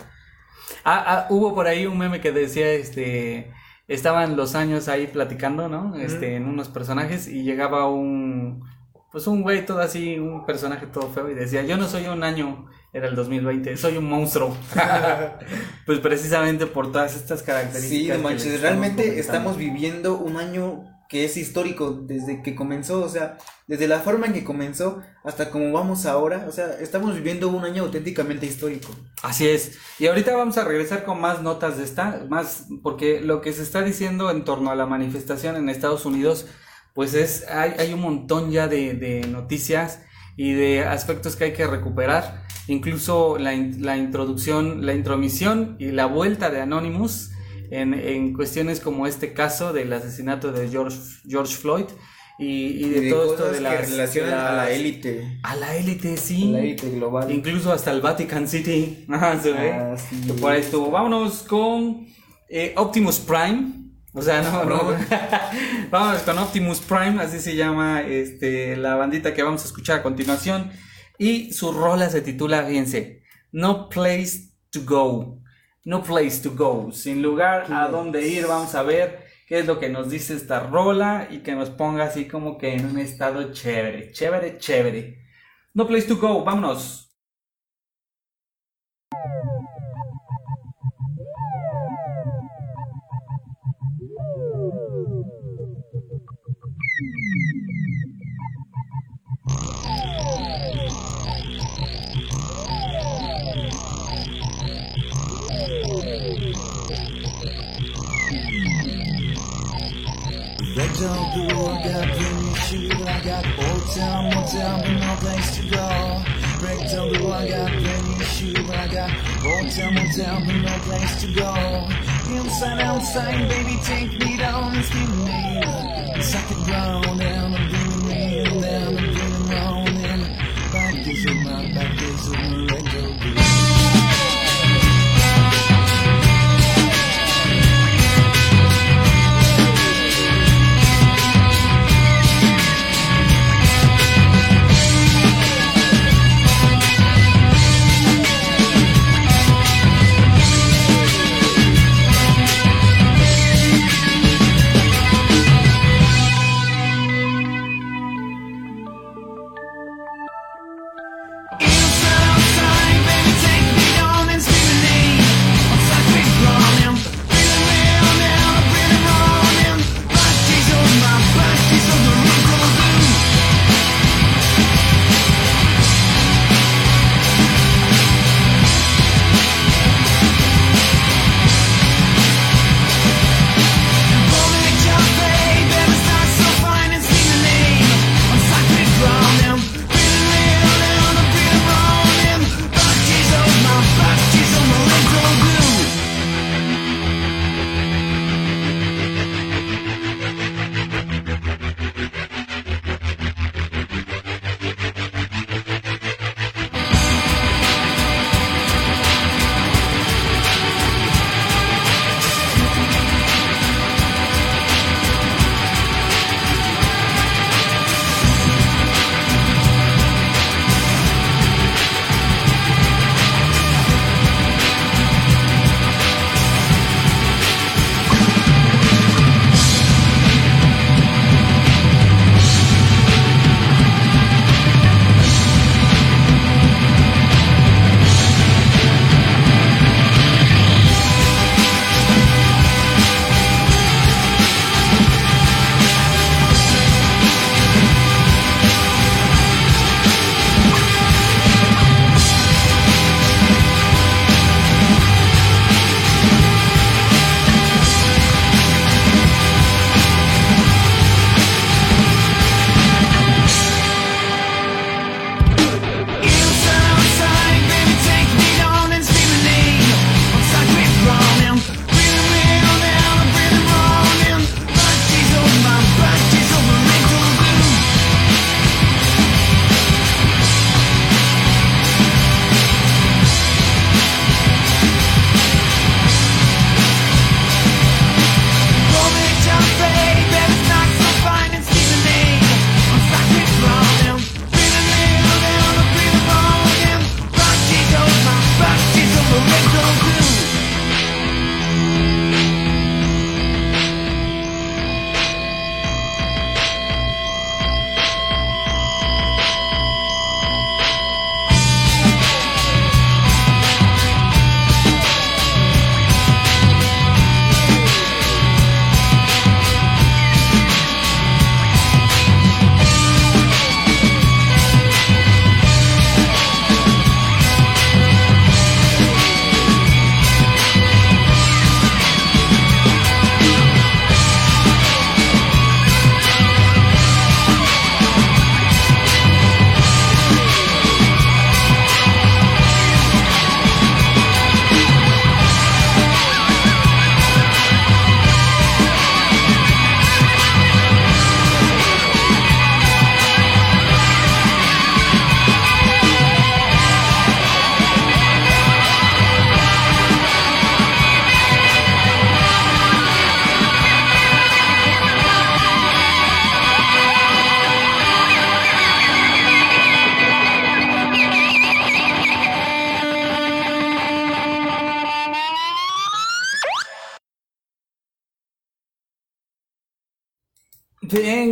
S4: Ah, ah, hubo por ahí un meme que decía, este, estaban los años ahí platicando, ¿no? Este, en unos personajes y llegaba un, pues un güey todo así, un personaje todo feo y decía, yo no soy un año, era el 2020, soy un monstruo. [LAUGHS] pues precisamente por todas estas características.
S5: Sí, manches,
S4: estamos
S5: realmente estamos viviendo un año que es histórico desde que comenzó, o sea, desde la forma en que comenzó hasta como vamos ahora, o sea, estamos viviendo un año auténticamente histórico.
S4: Así es. Y ahorita vamos a regresar con más notas de esta, más porque lo que se está diciendo en torno a la manifestación en Estados Unidos, pues es, hay, hay un montón ya de, de noticias y de aspectos que hay que recuperar. Incluso la, la introducción, la intromisión y la vuelta de Anonymous en, en cuestiones como este caso del asesinato de George, George Floyd y, y de,
S5: Y de
S4: todo esto de
S5: que
S4: las,
S5: relacionan a la
S4: las-
S5: élite.
S4: A la élite, sí.
S5: La élite global.
S4: Incluso hasta el Vatican City. [LAUGHS] Ajá, se ve.
S5: Ah, sí.
S4: Que por ahí estuvo. Vámonos con eh, Optimus Prime. O sea, [LAUGHS] no, no. Vámonos con Optimus Prime, así se llama este, la bandita que vamos a escuchar a continuación. Y su rola se titula, fíjense, No Place to Go. No Place to Go. Sin lugar a dónde ir, vamos a ver qué es lo que nos dice esta rola y que nos ponga así como que en un estado chévere, chévere, chévere. No Place to Go, vámonos.
S6: Don't I got, bring me to you. I got old town, more town, but no place to go. Break down the I got brand new shoes. I got old town, more town, but no place to go. Inside, outside, baby, take me down, give me second round.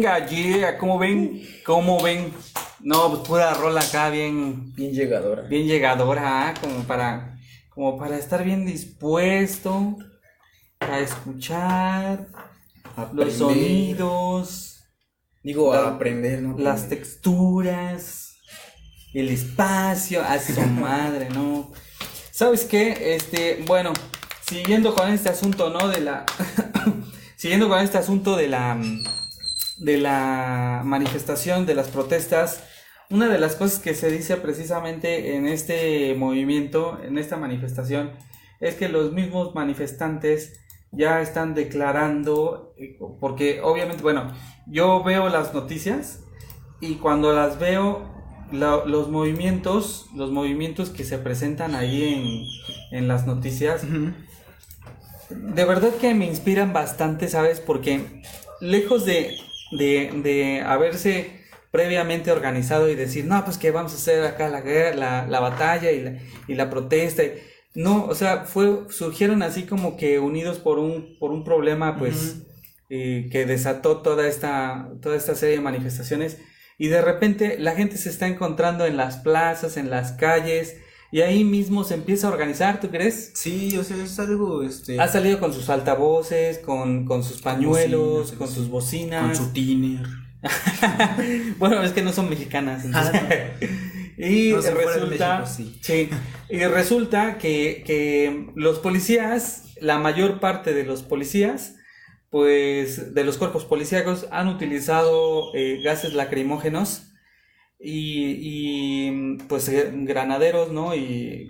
S4: Venga, yeah, ¿cómo ven? ¿Cómo ven? No, pues pura rola acá, bien,
S5: Bien llegadora.
S4: bien llegadora, ¿ah? como para, como para estar bien dispuesto a escuchar los sonidos,
S5: Digo,
S4: La-
S5: a aprender, ¿no?
S4: las texturas, el espacio, a su [LAUGHS] madre, ¿no? ¿Sabes qué? Este, bueno, siguiendo con este asunto, ¿no? De la, [COUGHS] siguiendo con este asunto de la, de la manifestación, de las protestas, una de las cosas que se dice precisamente en este movimiento, en esta manifestación, es que los mismos manifestantes ya están declarando, eh, porque obviamente, bueno, yo veo las noticias y cuando las veo, la- los movimientos, los movimientos que se presentan ahí en, en las noticias, de verdad que me inspiran bastante, ¿sabes? Porque lejos de, de, de haberse previamente organizado y decir, no, pues que vamos a hacer acá la guerra, la, la batalla y la, y la protesta. No, o sea, fue, surgieron así como que unidos por un, por un problema, pues, eh, que desató toda esta, toda esta serie de manifestaciones. Y de repente la gente se está encontrando en las plazas, en las calles, y ahí mismo se empieza a organizar, ¿tú crees?
S5: Sí, o sea, es algo, este...
S4: Ha salido con sus altavoces, con, con sus pañuelos,
S5: bocinas,
S4: con sus bocinas.
S5: Con su tiner. [LAUGHS]
S4: bueno, es que no son mexicanas. entonces- [LAUGHS] y
S5: No,
S4: resulta,
S5: México, sí.
S4: sí, y resulta que, que los policías, la mayor parte de los policías, pues de los cuerpos policíacos han utilizado eh, gases lacrimógenos y, y, pues granaderos, ¿no? Y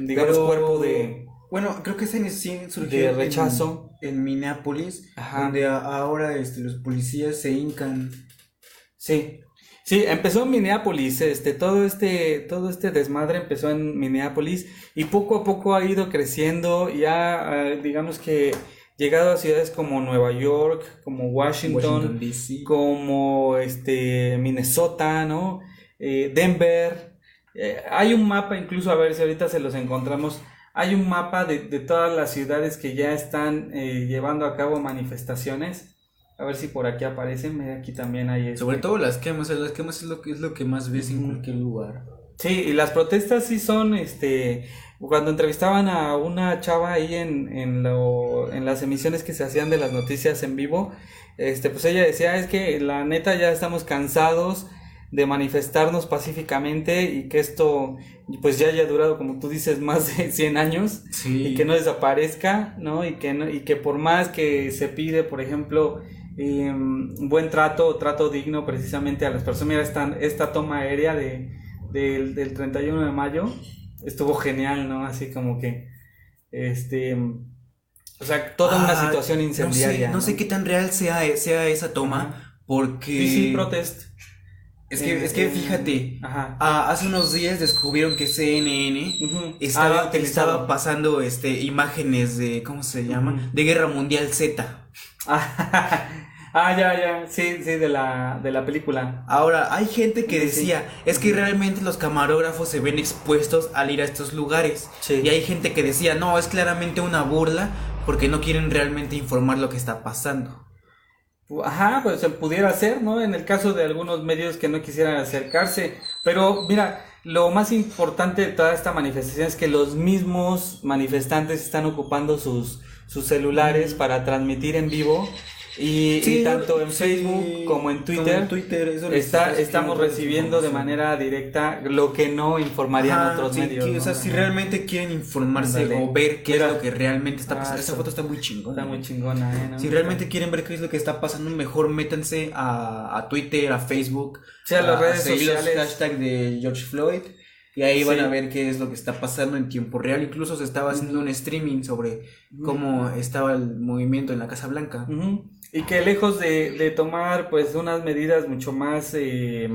S4: digamos
S5: Pero-
S4: cuerpo de...
S5: Bueno, creo que ese sí surgió
S4: De
S5: en-
S4: rechazo.
S5: en, Minneapolis,
S4: Ajá.
S5: donde a- ahora este, los policías se hincan.
S4: Sí, sí, empezó en Minneapolis, este, todo este, todo este desmadre empezó en Minneapolis y poco a poco ha ido creciendo, ya eh, digamos que llegado a ciudades como Nueva York, como Washington,
S5: Washington,
S4: como este Minnesota, ¿no? Eh, Denver. Eh, hay un mapa, incluso a ver si ahorita se los encontramos. Hay un mapa de, de todas las ciudades que ya están eh, llevando a cabo manifestaciones. A ver si por aquí aparecen. Mira, aquí también hay. este-
S5: Sobre todo las quemas, las quemas es lo que es lo que más ves en cualquier lugar.
S4: Sí, y las protestas sí son, este, cuando entrevistaban a una chava ahí en, en, lo- en las emisiones que se hacían de las noticias en vivo, este, pues ella decía, es que la neta ya estamos cansados de manifestarnos pacíficamente y que esto, pues ya haya durado, como tú dices, [LAUGHS] más de 100 años
S5: Sí.
S4: y que no desaparezca, ¿no? Y que, no- y que por más que se pide, por ejemplo, eh, buen trato trato digno precisamente a las personas, mira, esta, esta toma aérea de, del, del 31 de mayo estuvo genial, ¿no? Así como que, este, o sea, toda una
S5: Ah,
S4: situación incendiaria.
S5: No sé, no sé qué tan real sea, sea esa toma, porque...
S4: Sí, protest.
S5: Es que,
S4: Eh,
S5: es que
S4: eh,
S5: fíjate,
S4: Ajá.
S5: ah, hace unos días descubrieron que CNN
S4: Ujú.
S5: estaba,
S4: utilizado.
S5: estaba pasando este, imágenes de, ¿cómo se llama? De Guerra Mundial Z. [LAUGHS]
S4: ah, ya, ya, sí, sí, de la, de la película.
S5: Ahora, hay gente que
S4: sí.
S5: decía, es que realmente los camarógrafos se ven expuestos al ir a estos lugares.
S4: Sí.
S5: Y hay gente que decía, no, es claramente una burla porque no quieren realmente informar lo que está pasando.
S4: Ajá, pues se pudiera hacer, ¿no? En el caso de algunos medios que no quisieran acercarse. Pero mira, lo más importante de toda esta manifestación es que los mismos manifestantes están ocupando sus, sus celulares para transmitir en vivo. Y, y tanto en
S5: sí,
S4: Facebook como en Twitter,
S5: Twitter, eso les
S4: está, estamos recibiendo de manera directa lo que no informarían
S5: Ajá,
S4: otros
S5: sí,
S4: medios.
S5: que,
S4: ¿no?
S5: O sea, si realmente quieren informarse o ver qué es lo que realmente está
S4: Ah,
S5: pasando. Esa foto está muy chingona.
S4: Está muy chingona, ¿eh? ¿no?
S5: Si realmente quieren ver qué es lo que está pasando, mejor métanse a, a Twitter, a Facebook,
S4: Sí, a las redes
S5: seguir los
S4: sociales.
S5: hashtags de George Floyd. Y ahí van a ver qué es lo que está pasando en tiempo real. Incluso se estaba haciendo un streaming sobre cómo estaba el movimiento en la Casa Blanca.
S4: Ujú. Y que lejos de, de tomar pues unas medidas mucho más eh,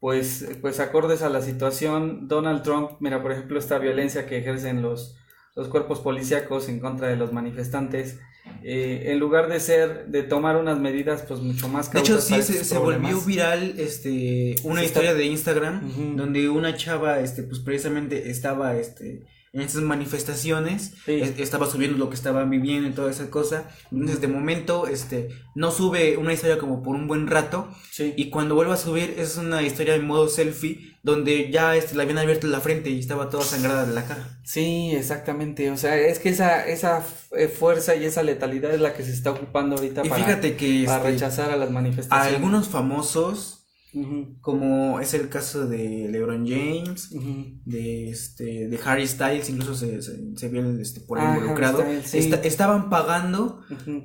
S4: pues, pues acordes a la situación, Donald Trump, mira por ejemplo esta violencia que ejercen los, los cuerpos policíacos en contra de los manifestantes, eh, en lugar de ser, de tomar unas medidas pues mucho más
S5: De hecho, sí, se, se volvió viral este, una
S4: está-
S5: historia de Instagram donde una chava, este, pues precisamente estaba este, en esas manifestaciones,
S4: Sí.
S5: es- estaba subiendo lo que estaban viviendo y toda esa cosa. Entonces, de momento, este, no sube una historia como por un buen rato.
S4: Sí.
S5: Y cuando vuelve a subir, es una historia en modo selfie, donde ya este, le habían abierto la frente y estaba toda sangrada de la cara.
S4: Sí, exactamente. O sea, es que esa, esa fuerza y esa letalidad es la que se está ocupando ahorita
S5: Y
S4: para,
S5: fíjate que
S4: para
S5: este,
S4: rechazar a las
S5: a
S4: manifestaciones.
S5: algunos famosos, Como es el caso de LeBron James, de este de Harry Styles incluso se, se, se vio este, por
S4: Ah,
S5: involucrado.
S4: Styles, sí.
S5: Estaban pagando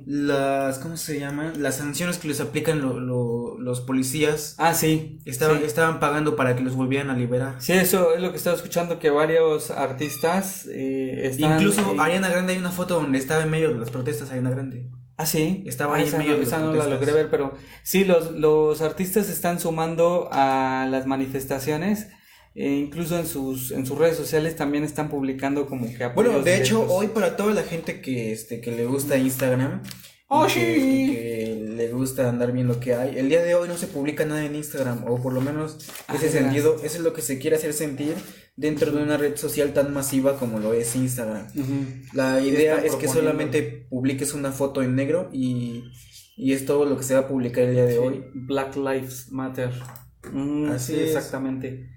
S5: las cómo se llaman las sanciones que les aplican lo- lo- los policías.
S4: Ah, sí.
S5: estaban
S4: sí.
S5: estaban pagando para que los volvieran a liberar.
S4: Sí, eso es lo que estaba escuchando, que varios artistas eh, están...
S5: incluso
S4: eh,
S5: Ariana Grande hay una foto donde estaba en medio de las protestas Ariana Grande
S4: Ah, sí.
S5: Estaba
S4: Ah,
S5: ahí
S4: esa
S5: medio
S4: no, esa no la logré ver, pero sí, los, los artistas están sumando a las manifestaciones. e incluso en sus, en sus redes sociales también están publicando como que
S5: bueno de hecho
S4: directos.
S5: hoy para toda la gente que este que le gusta Instagram
S4: Oh,
S5: y que,
S4: sí.
S5: y que le gusta andar viendo qué hay. El día de hoy no se publica nada en Instagram, o por lo menos ese sentido, eso es lo que se quiere hacer sentir dentro de una red social tan masiva como lo es Instagram. La idea es que solamente publiques una foto en negro y, y es todo lo que se va a publicar el día de hoy.
S4: Black Lives Matter. Mm,
S5: Así
S4: sí,
S5: es.
S4: exactamente.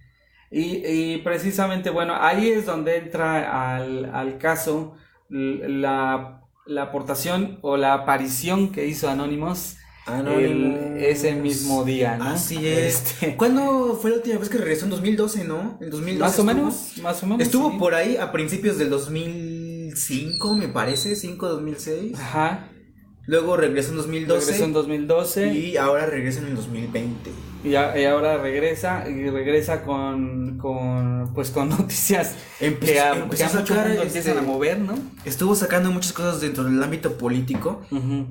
S4: Y, y precisamente, bueno, ahí es donde entra al, al caso la, la aportación o la aparición que hizo Anonymous
S5: Anonymous.
S4: el- ese mismo día, ¿no?
S5: Así es.
S4: Este, [LAUGHS]
S5: ¿Cuándo fue la última vez que regresó? En 2012, ¿no? En 2012
S4: más o
S5: estuvo.
S4: menos, más o menos.
S5: Estuvo
S4: sí.
S5: por ahí a principios del 2005, me parece, 5, 2006.
S4: Ajá.
S5: Luego regresó en 2012
S4: Regresó en 2012
S5: y ahora regresa en el 2020.
S4: y, a- y ahora regresa y regresa con, con pues con [LAUGHS] noticias
S5: Empezó-
S4: que a,
S5: empezó
S4: que a
S5: sacar,
S4: mundo
S5: este,
S4: empiezan a mover, ¿no?
S5: Estuvo sacando muchas cosas dentro del ámbito político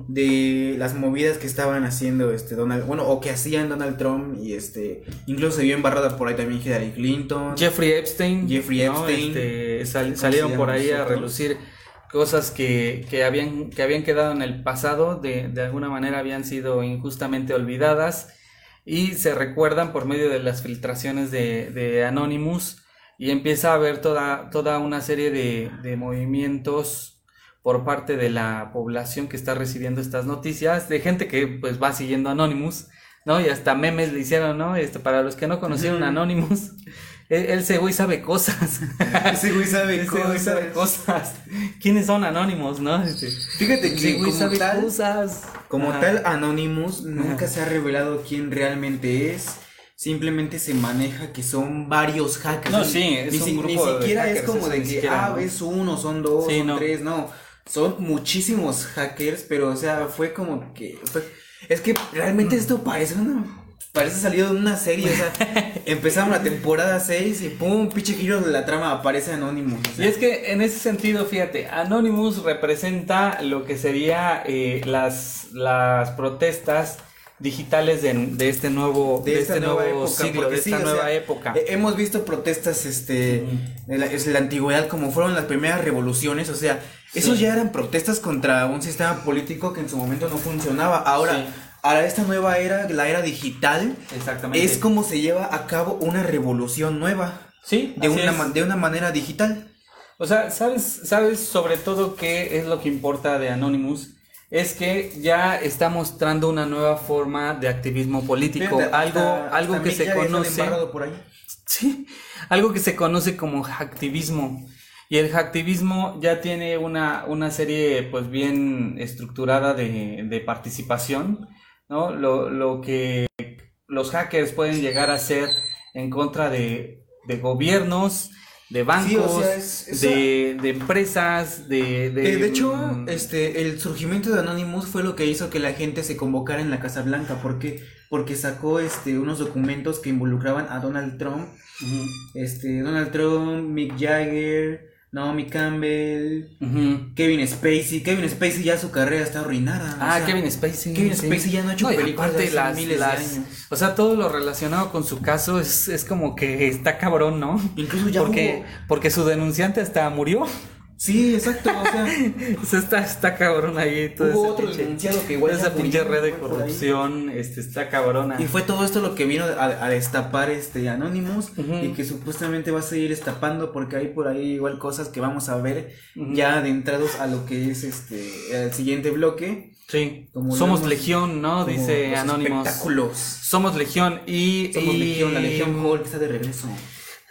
S5: de las movidas que estaban haciendo este Donald, bueno, o que hacían Donald Trump y este incluso se vio embarrada por ahí también Hillary Clinton.
S4: Jeffrey Epstein.
S5: Jeffrey
S4: ¿no?
S5: Epstein.
S4: Este, sal-
S5: ¿Cómo
S4: salieron por ahí a relucir cosas que, que, habían, que habían quedado en el pasado, de, de alguna manera habían sido injustamente olvidadas y se recuerdan por medio de las filtraciones de, de Anonymous y empieza a haber toda, toda una serie de, de movimientos por parte de la población que está recibiendo estas noticias, de gente que pues va siguiendo Anonymous, ¿no? Y hasta memes le hicieron, ¿no? Este, para los que no conocieron Anonymous, ese güey sabe cosas. [LAUGHS]
S5: Ese güey sabe
S4: Ese güey sabe cosas. ¿Quiénes son Anonymous, no? Este,
S5: Fíjate
S4: ese
S5: que
S4: güey
S5: como
S4: sabe
S5: tal,
S4: cosas.
S5: como
S4: Ajá.
S5: tal Anonymous nunca se ha revelado quién realmente es. Simplemente se maneja que son varios hackers.
S4: No, sí, es
S5: ni,
S4: un
S5: si-
S4: grupo
S5: ni
S4: de
S5: siquiera
S4: hackers,
S5: es como de que
S4: siquiera,
S5: ah, es uno, son dos,
S4: Sí,
S5: son
S4: no.
S5: tres, no. Son muchísimos hackers, pero o sea, fue como que fue- es que realmente esto parece una parece salido de una serie, o sea, [LAUGHS] empezaron la temporada 6 y pum, pinche giro de la trama aparece Anonymous. o sea.
S4: Y es que en ese sentido, fíjate, Anonymous representa lo que sería eh, las, las protestas digitales de, de este nuevo, de,
S5: esta
S4: este
S5: nueva
S4: nuevo
S5: época,
S4: siglo,
S5: porque
S4: de
S5: sí,
S4: esta
S5: o
S4: nueva
S5: sea,
S4: época.
S5: eh, hemos visto protestas este la, es la antigüedad como fueron las primeras revoluciones, o sea, esos ya eran protestas contra un sistema político que en su momento no funcionaba. Ahora,
S4: Sí.
S5: Ahora esta nueva era, la era digital,
S4: Exactamente.
S5: es como se lleva a cabo una revolución nueva
S4: Sí,
S5: de una
S4: es.
S5: de una manera digital.
S4: O sea, ¿sabes, sabes sobre todo qué es lo que importa de Anonymous? Es que ya está mostrando una nueva forma de activismo político,
S5: Fíjate,
S4: algo,
S5: hasta-
S4: algo
S5: hasta
S4: que se conoce,
S5: por ahí.
S4: sí, algo que se conoce como hacktivismo. Y el hacktivismo ya tiene una, una serie pues bien estructurada de, de participación, ¿no? Lo, lo que los hackers pueden llegar a hacer en contra de, de gobiernos, de bancos,
S5: Sí, o sea, es- esa-
S4: de, de empresas, de... De,
S5: Eh, de hecho,
S4: mm,
S5: este, el surgimiento de Anonymous fue lo que hizo que la gente se convocara en la Casa Blanca. ¿Por qué? Porque sacó este, unos documentos que involucraban a Donald Trump, este, Donald Trump, Mick Jagger, Naomi Campbell. Kevin Spacey. Kevin Spacey ya su carrera está arruinada. o
S4: Ah,
S5: sea,
S4: Kevin Spacey.
S5: Kevin
S4: sí.
S5: Spacey ya no ha hecho
S4: y
S5: películas
S4: las-
S5: miles
S4: las-
S5: de años.
S4: O sea, todo lo relacionado con su caso es, es como que está cabrón, ¿no?
S5: Incluso ya
S4: porque,
S5: hubo-
S4: porque su denunciante hasta murió.
S5: Sí, exacto, o sea, [LAUGHS]
S4: O sea, está, está cabrón ahí. Todo
S5: Hubo
S4: ese
S5: otro
S4: pinche-
S5: denunciado que igual
S4: Esa pinche red de corrupción este, está cabrona.
S5: y fue todo esto lo que vino a, a destapar este Anonymous y que supuestamente va a seguir destapando porque hay por ahí igual cosas que vamos a ver ya adentrados a lo que es este el siguiente bloque.
S4: Sí.
S5: Como
S4: Somos legión, ¿no? Dice Anónimos.
S5: Espectáculos.
S4: Somos legión y.
S5: Somos
S4: y-
S5: Legión, la Legión Hulk está de regreso.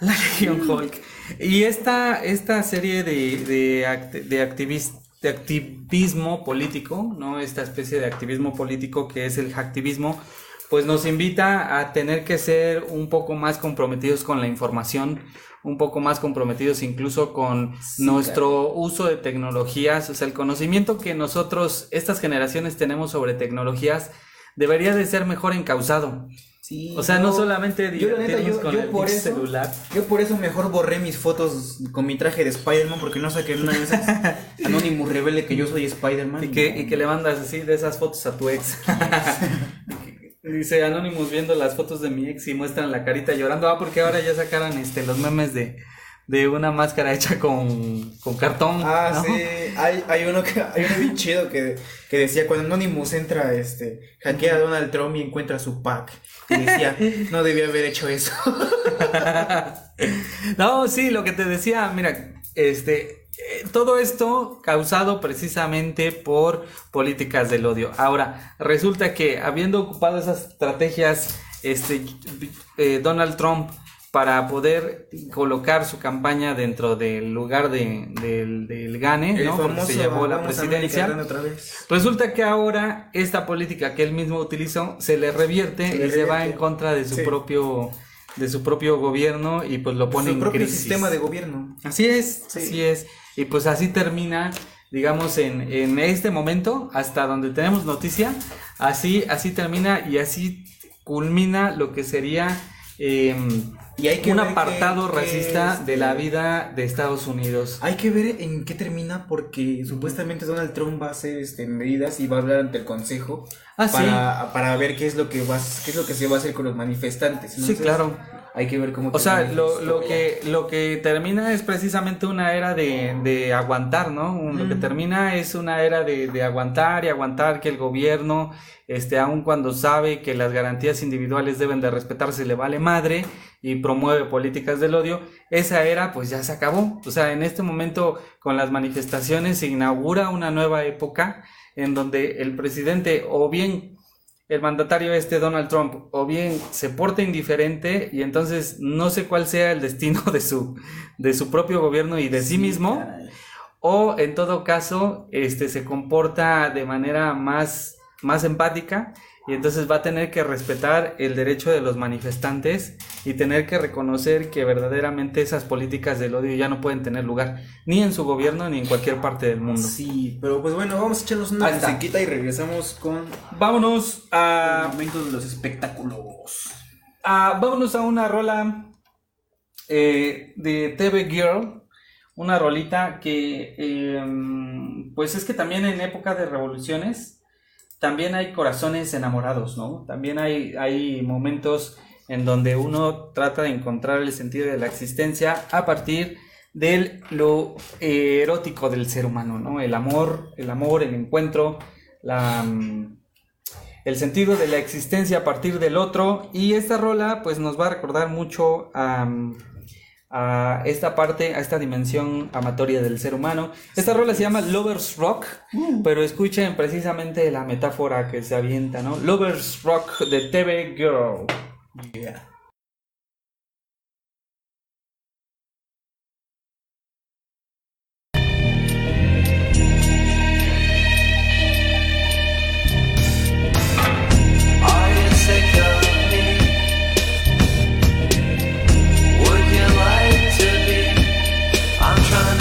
S4: La Legión [LAUGHS] Hulk. Y esta, esta serie de, de, act- de, activis- de activismo político, ¿no? Esta especie de activismo político que es el hacktivismo, pues nos invita a tener que ser un poco más comprometidos con la información, un poco más comprometidos incluso con nuestro uso de tecnologías, o sea, el conocimiento que nosotros, estas generaciones tenemos sobre tecnologías, debería de ser mejor encausado.
S5: Sí,
S4: O sea, no solamente
S5: yo, la neta,
S4: divertirnos
S5: yo-
S4: con
S5: yo
S4: el
S5: por
S4: pinche
S5: eso-
S4: celular.
S5: Yo por eso mejor borré mis fotos con mi traje de Spider-Man porque no sé que en una de esas [LAUGHS] Anonymous revele que yo soy Spider-Man.
S4: Y que, y que le mandas así de esas fotos a tu ex. [LAUGHS] Dice Anonymous viendo las fotos de mi ex y muestran la carita llorando. Ah, porque ahora ya sacaron este los memes de, de una máscara hecha con, con cartón.
S5: Ah,
S4: ¿no?
S5: sí, hay, hay uno que hay uno bien chido que, que decía cuando Anonymous entra, este, hackea a Donald Trump y encuentra su pack. Y decía, no debía haber hecho eso. [LAUGHS]
S4: No, sí, lo que te decía, mira, este, eh, todo esto causado precisamente por políticas del odio. Ahora, resulta que habiendo ocupado esas estrategias, este, eh, Donald Trump para poder colocar su campaña dentro del lugar de, del, del Gane, ¿no? Porque se llevó la presidencia. Resulta que ahora esta política que él mismo utilizó se le revierte
S5: Se le
S4: y se va en contra de su
S5: Sí.
S4: propio de su propio gobierno y pues lo pone
S5: Su
S4: en
S5: propio
S4: crisis.
S5: sistema de gobierno.
S4: Así es,
S5: Sí.
S4: así es. Y pues así termina, digamos, en, en este momento, hasta donde tenemos noticia, así, así termina y así culmina lo que sería eh,
S5: Y hay que
S4: un
S5: ver
S4: apartado
S5: que-
S4: racista de la vida de Estados Unidos.
S5: Hay que ver en qué termina porque supuestamente Donald Trump va a hacer este, medidas y va a hablar ante el consejo
S4: Ah, sí.
S5: para, para ver qué es lo que va qué es lo que se va a hacer con los manifestantes.
S4: Sí, claro.
S5: Hay que ver cómo
S4: O sea, lo, lo que lo que termina es precisamente una era de, de aguantar, ¿no? Lo que termina es una era de, de aguantar y aguantar que el gobierno, este, aun cuando sabe que las garantías individuales deben de respetarse, le vale madre y promueve políticas del odio, esa era pues ya se acabó. O sea, en este momento con las manifestaciones se inaugura una nueva época en donde el presidente o bien el mandatario este Donald Trump o bien se porta indiferente y entonces no sé cuál sea el destino de su de su propio gobierno y de sí, mismo
S5: caray.
S4: o en todo caso este se comporta de manera más más empática y entonces va a tener que respetar el derecho de los manifestantes y tener que reconocer que verdaderamente esas políticas del odio ya no pueden tener lugar ni en su gobierno ni en cualquier parte del mundo.
S5: Sí, pero pues bueno, vamos a echarnos una musiquita y regresamos con
S4: Vámonos
S5: el
S4: a
S5: momento de los espectáculos.
S4: Vámonos a una rola eh, de TV Girl. Una rolita que, eh, pues es que también en época de revoluciones, también hay corazones enamorados, ¿no? También hay, hay momentos en donde uno trata de encontrar el sentido de la existencia a partir de lo erótico del ser humano, ¿no? El amor, el amor, el encuentro, la, mm, el sentido de la existencia a partir del otro. Y esta rola, pues nos va a recordar mucho a, a esta parte, a esta dimensión amatoria del ser humano. Esta rola se llama Lovers Rock, pero escuchen precisamente la metáfora que se avienta, ¿no? Lovers Rock de TV Girl.
S3: Are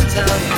S3: tell you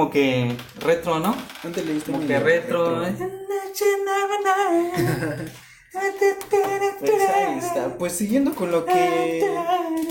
S4: como que retro, ¿no?
S5: ¿Dónde leíste
S4: Como que retro.
S5: Pues ahí está. Pues siguiendo con lo que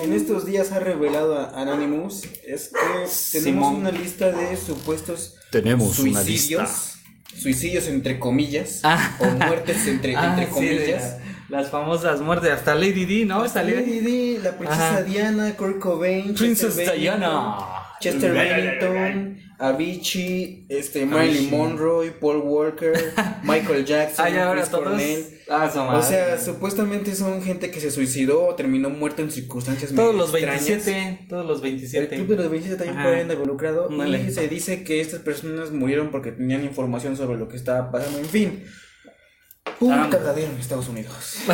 S5: en estos días ha revelado a- Anonymous, es que tenemos
S4: Simón.
S5: una lista de supuestos
S7: Tenemos una
S5: suicidios. Suicidios entre comillas.
S4: Ah.
S5: O muertes entre,
S4: Ah,
S5: entre
S4: sí, de
S5: comillas.
S4: la- las famosas muertes, hasta Lady D, ¿no? Salió
S5: Lady Di, la princesa
S4: Ajá.
S5: Diana, Kurt Cobain,
S4: Princess
S5: Chester Bennington,
S4: Diana.
S5: Chester Bennington, Avicii, este, Marilyn Monroe, Paul Walker, [LAUGHS] Michael Jackson,
S4: ya ahora
S5: Chris. Cornell.
S4: Ah, su
S5: O
S4: madre.
S5: sea, supuestamente son gente que se suicidó o terminó muerto en circunstancias
S4: todos los
S5: extrañas.
S4: 27, todos los
S5: El
S4: 27.
S5: club de los 27 también anda involucrado
S4: Ándale.
S5: y se dice que estas personas murieron porque tenían información sobre lo que estaba pasando. En fin, un
S4: Ah.
S5: cagadero en Estados Unidos. [LAUGHS]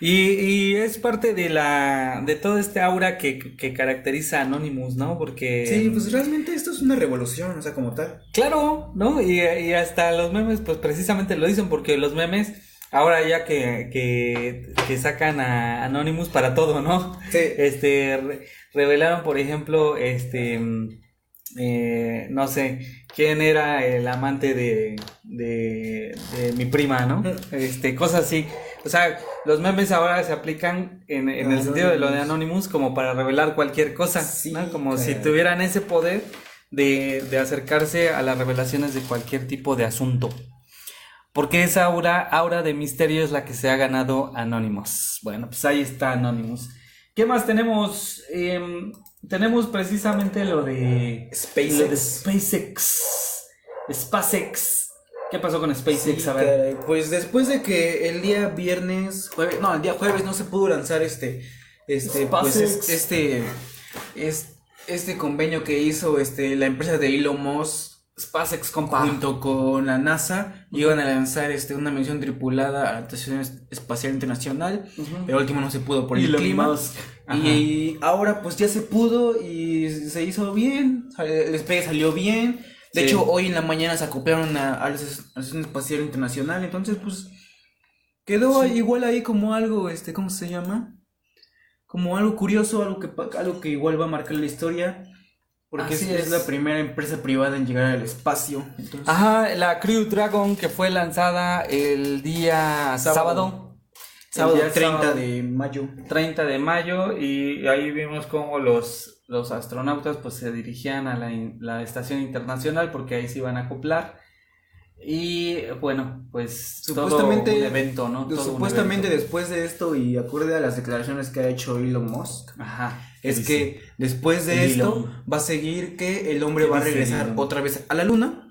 S4: y, y es parte de la de todo este aura que, que caracteriza a Anonymous, ¿no? Porque
S5: Sí, pues realmente esto es una revolución, o sea, como tal.
S4: Claro, ¿no? Y, y hasta los memes, pues precisamente lo dicen, porque los memes, ahora ya que, que, que sacan a Anonymous para todo, ¿no?
S5: Sí.
S4: Este, re- revelaron, por ejemplo, este, mm, eh, no sé, quién era el amante de, de, de mi prima, ¿no? Este, cosas así. O sea, los memes ahora se aplican en, en el sentido de lo de Anonymous como para revelar cualquier cosa. Como si tuvieran ese poder de, de acercarse a las revelaciones de cualquier tipo de asunto. Porque esa aura, aura de misterio es la que se ha ganado Anonymous. Bueno, pues ahí está Anonymous. ¿Qué más tenemos? Em, tenemos precisamente lo de
S5: SpaceX.
S4: lo de SpaceX. SpaceX. ¿Qué pasó con SpaceX?
S5: Sí,
S4: A ver.
S5: Pues después de que el día viernes, jueves, no, el día jueves no se pudo lanzar este, este, pues, este, es- este convenio que hizo este, la empresa de Elon Musk
S4: SpaceX, compa.
S5: junto con la NASA iban a lanzar este, una misión tripulada a la Estación Es- Espacial Internacional, pero último no se pudo por el clima.
S4: Musk.
S5: Y ahora pues ya se pudo y se hizo bien, el despegue salió bien. De
S4: Sí.
S5: hecho, hoy en la mañana se acoplaron a, a la Estación Espacial Internacional, entonces pues quedó igual ahí como algo, este, ¿cómo se llama? Como algo curioso, algo que, algo que igual va a marcar la historia, porque es, la primera empresa privada en llegar al espacio. entonces-
S4: Ajá, la Crew Dragon que fue lanzada el día sábado.
S5: Sábado.
S4: El
S5: Sábado
S4: día
S5: 30
S4: sábado.
S5: de mayo.
S4: 30 de mayo y ahí vimos cómo los, los astronautas pues se dirigían a la, estación internacional porque ahí se iban a acoplar y bueno pues
S5: Supuestamente,
S4: todo un evento no Todo
S5: supuestamente
S4: evento.
S5: después de esto y acorde a las declaraciones que ha hecho Elon Musk,
S4: ajá
S5: es
S4: dice?
S5: que después de
S4: El
S5: esto
S4: Elon.
S5: va a seguir que el hombre
S4: ¿Qué
S5: va a regresar
S4: Elon?
S5: otra vez a la luna.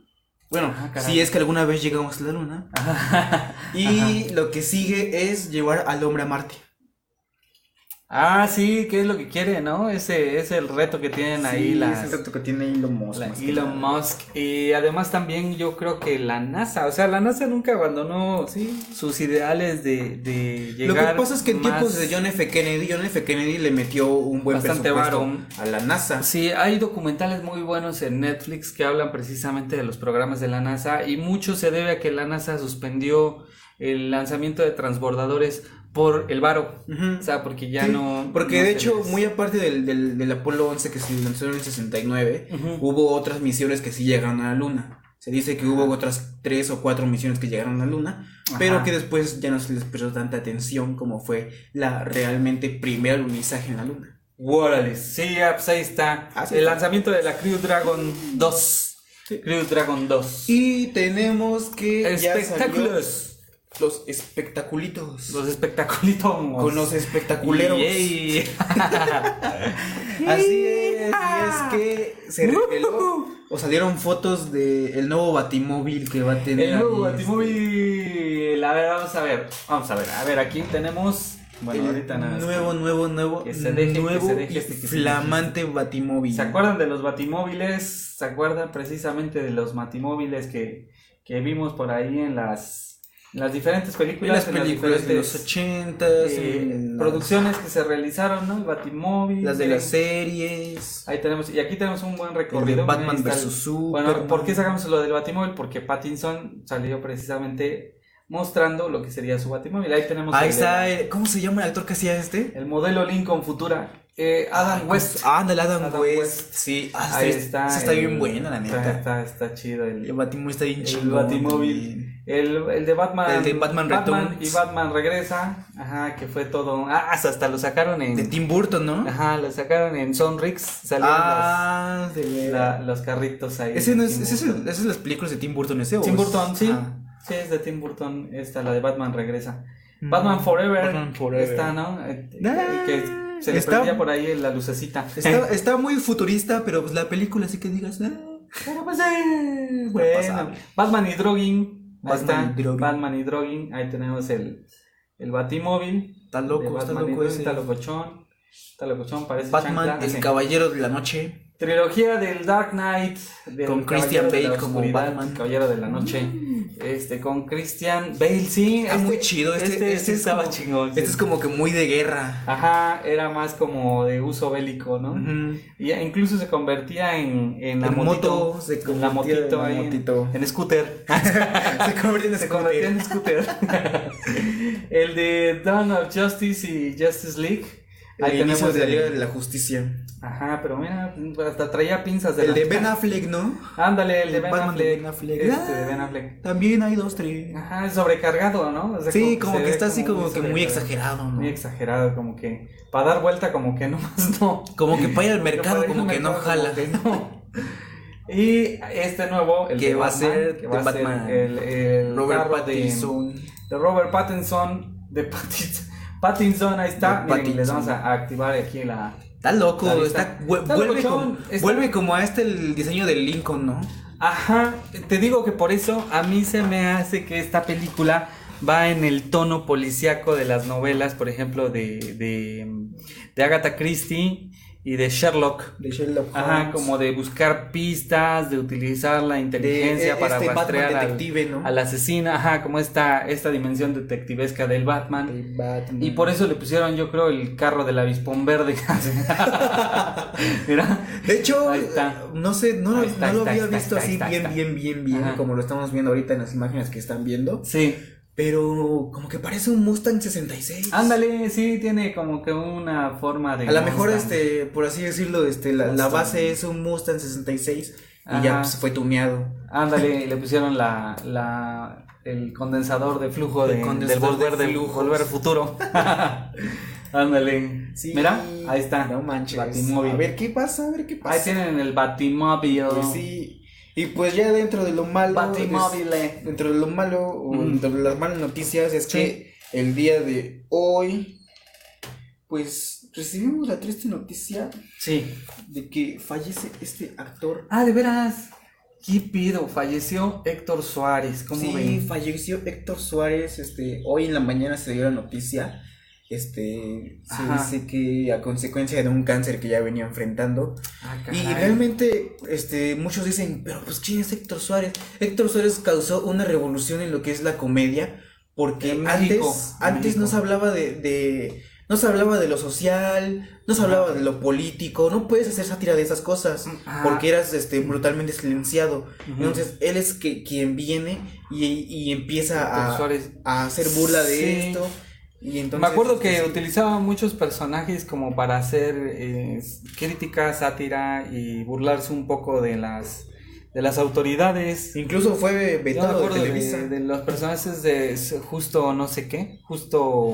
S5: Bueno,
S4: Ah,
S5: si es que alguna vez llegamos a la luna. [LAUGHS] Y lo que sigue es llevar al hombre a Marte.
S4: Ah sí qué es lo que quiere no ese es el reto que tienen ahí las
S5: es el reto que tiene Elon Musk.
S4: La Elon. Musk y además también yo creo que la NASA, o sea, la NASA nunca abandonó sus ideales de, de
S5: Lo
S4: llegar
S5: que pasa es que en tiempos de John F. Kennedy, John F. Kennedy le metió un buen
S4: Bastante
S5: presupuesto a la NASA.
S4: Sí, hay documentales muy buenos en Netflix que hablan precisamente de los programas de la NASA y mucho se debe a que la NASA suspendió el lanzamiento de transbordadores por el varo, o sea, porque ya
S5: Sí,
S4: no...
S5: Porque
S4: no
S5: de hecho,
S4: les-
S5: muy aparte del, del, del Apolo 11 que se lanzó en el 69,
S4: Ujú.
S5: hubo otras misiones que sí llegaron a la Luna. Se dice que hubo otras tres o cuatro misiones que llegaron a la Luna, pero que después ya no se les prestó tanta atención como fue la realmente primera alunizaje en la Luna.
S4: Órale, sí, ah, pues ahí está.
S5: Ah, sí
S4: el
S5: está.
S4: lanzamiento de la Crew Dragon 2. Crew Dragon 2.
S5: Y tenemos que
S4: Espectáculos.
S5: Los espectaculitos.
S4: Los espectaculitos.
S5: Con los espectaculeros. [LAUGHS] Así es, y es que se reveló o salieron fotos del el nuevo batimóvil que va a tener.
S4: El nuevo
S5: ahí,
S4: Batimóvil. A ver, vamos a ver. Vamos a ver. A ver, aquí tenemos. Bueno,
S5: el
S4: ahorita nada.
S5: nuevo, nuevo, nuevo,
S4: Que se deje, que
S5: nuevo
S4: se deje este que se
S5: flamante batimóvil.
S4: ¿Se acuerdan de los batimóviles? ¿Se acuerdan precisamente de los batimóviles que, que vimos por ahí en las, en las diferentes
S5: En
S4: películas?
S5: las películas de los 80
S4: eh,
S5: en las-
S4: producciones que se realizaron, ¿no? El batimóvil.
S5: las de
S4: eh,
S5: las series.
S4: Ahí tenemos, y aquí tenemos un buen
S5: El de
S4: recorrido.
S5: Batman vs
S4: Bueno,
S5: Superman.
S4: ¿por qué sacamos lo del batimóvil? Porque Pattinson salió precisamente mostrando lo que sería su batimóvil. Ahí tenemos
S5: Ahí
S4: el,
S5: está, el- ¿cómo se llama el actor que hacía este?
S4: el modelo Lincoln Futura. Eh, Adam West.
S5: Ah, Adam,
S4: Adam
S5: West.
S4: West.
S5: Sí, ah,
S4: Ahí
S5: está,
S4: está.
S5: está
S4: el-
S5: bien buena, la neta.
S4: está, está chido el,
S5: El batimóvil está bien
S4: el
S5: chingón.
S4: batimóvil. El, el de Batman.
S5: El de Batman Returns.
S4: y Batman regresa. Ajá, que fue todo. Ah, hasta lo sacaron en.
S5: De Tim Burton, ¿no?
S4: Ajá, lo sacaron en Sonrix. Salieron
S5: Ah, de veras.
S4: la- los carritos ahí.
S5: Ese no es, ese es el- esas son las películas de Tim Burton, ese
S4: Tim Burton, sí.
S5: Ah.
S4: Sí, es de Tim Burton. Esta, la de Batman regresa.
S5: Mm.
S4: Batman Forever.
S5: Batman Forever.
S4: Está, ¿no? Eh,
S5: Ah,
S4: que se le
S5: está-
S4: prendía por ahí la lucecita.
S5: Está, está muy futurista, pero pues la película sí que digas. ah,
S4: Pero pues, eh, bueno.
S5: pasable.
S4: Batman y Drogging.
S5: Batman y Drogging.
S4: Batman y Drogging. Ahí tenemos el, el Batimóvil.
S5: Está loco, está loco ese.
S4: Está locochón. Parece
S5: Batman,
S4: chancla.
S5: el
S4: Sí.
S5: caballero de la noche.
S4: Trilogía del Dark Knight. del
S5: Con Christian Bale como Batman.
S4: Caballero de la Noche. Este, con Christian Bale, sí.
S5: Está
S4: este-
S5: muy chido. Este,
S4: Este,
S5: este es
S4: estaba
S5: como-
S4: chingón.
S5: Este
S4: sí.
S5: es como que muy de guerra.
S4: Ajá, era más como de uso bélico, ¿no? Y incluso se convertía en, en la
S5: En
S4: motito,
S5: moto, se
S4: en la
S5: convertía en
S4: motito
S5: la
S4: en-
S5: motito.
S4: En, scooter. [LAUGHS]
S5: Se convirtió en
S4: se convertía en scooter. [LAUGHS] el de Dawn of Justice y Justice League.
S5: El inicio de la
S4: el-
S5: Liga de la Justicia.
S4: Ajá, pero mira, hasta traía pinzas de
S5: El
S4: la-
S5: de Ben Affleck, ¿no?
S4: Ándale, el de
S5: El
S4: Ben
S5: Batman de
S4: Affleck.
S5: Ben Affleck.
S4: Este, de
S5: Ah.
S4: Ben Affleck.
S5: También hay dos, tres.
S4: Ajá, es sobrecargado, ¿no? O sea,
S5: Sí, como que está así como que muy exagerado, ¿no?
S4: Muy exagerado, como que para dar vuelta como que [LAUGHS] nomás no.
S5: Como que para ir al mercado, [LAUGHS] como que no jala.
S4: que no. Y este nuevo, el
S5: Que
S4: de
S5: va a ser
S4: que
S5: de
S4: ser
S5: Batman.
S4: el, el
S5: Robert
S4: de-
S5: Pattinson.
S4: De, Robert Pattinson, de [LAUGHS] Pattinson. Pattinson, ahí está. Miren, les
S5: Pattinson.
S4: vamos a activar aquí la.
S5: Está loco,
S4: La
S5: está, vuelve, como,
S4: está-
S5: vuelve como a este el diseño del Lincoln, ¿no?
S4: Ajá, te digo que por eso a mí se me hace que esta película va en el tono policíaco de las novelas, por ejemplo, de, de, de Agatha Christie y de Sherlock.
S5: De Sherlock
S4: Ajá,
S5: Holmes.
S4: como de buscar pistas, de utilizar la inteligencia
S5: De, eh,
S4: para
S5: este
S4: rastrear al,
S5: ¿no?
S4: al asesino, ajá, como esta, esta dimensión detectivesca del Batman.
S5: Batman.
S4: Y por eso le pusieron, yo creo, el carro del avispón verde. [LAUGHS] Mira.
S5: De hecho, no sé, no,
S4: está,
S5: no lo
S4: está,
S5: había
S4: está,
S5: visto así bien, bien, bien, bien,
S4: Ajá.
S5: como lo estamos viendo ahorita en las imágenes que están viendo.
S4: Sí.
S5: Pero como que parece un Mustang 66.
S4: Ándale, sí, tiene como que una forma de.
S5: A lo mejor, este, por así decirlo, este, la, base es un Mustang 66 y
S4: Ajá.
S5: ya pues, fue tuneado.
S4: Ándale, [LAUGHS] le pusieron la, la, el condensador de flujo de, del volver
S5: de flujos.
S4: volver futuro. [LAUGHS] Ándale.
S5: Sí,
S4: Mira, ahí está.
S5: No manches.
S4: Batimóvil.
S5: A ver qué pasa, a ver qué pasa.
S4: Ahí tienen el Batimóvil.
S5: Pues sí. Y pues ya dentro de lo malo.
S4: Batimóvil.
S5: es- dentro de lo malo, o
S4: Mm.
S5: dentro de las malas noticias, es
S4: Sí.
S5: que el día de hoy, pues recibimos la triste noticia
S4: Sí.
S5: de que fallece este actor.
S4: Ah, de veras. ¿Qué pido? Falleció Héctor Suárez. ¿Cómo
S5: sí,
S4: ven?
S5: falleció Héctor Suárez. Este, hoy en la mañana se dio la noticia. Este, se
S4: Ajá.
S5: dice que a consecuencia de un cáncer que ya venía enfrentando.
S4: Ah,
S5: Y realmente, este, muchos dicen, pero pues ¿quién es Héctor Suárez? Héctor Suárez causó una revolución en lo que es la comedia, porque
S4: En
S5: antes,
S4: México,
S5: antes no se hablaba de, de, no se hablaba de lo social, no se hablaba de lo político, no puedes hacer sátira de esas cosas,
S4: Ajá.
S5: porque eras, este, brutalmente silenciado. Entonces, él es que, quien viene y, y empieza a, a hacer burla de
S4: Sí.
S5: esto. Y entonces,
S4: Me acuerdo que
S5: sí.
S4: utilizaba muchos personajes como para hacer eh, crítica, sátira y burlarse un poco de las de las autoridades.
S5: Incluso fue vetado de
S4: acuerdo de,
S5: Televisa.
S4: de los personajes de justo no sé qué, justo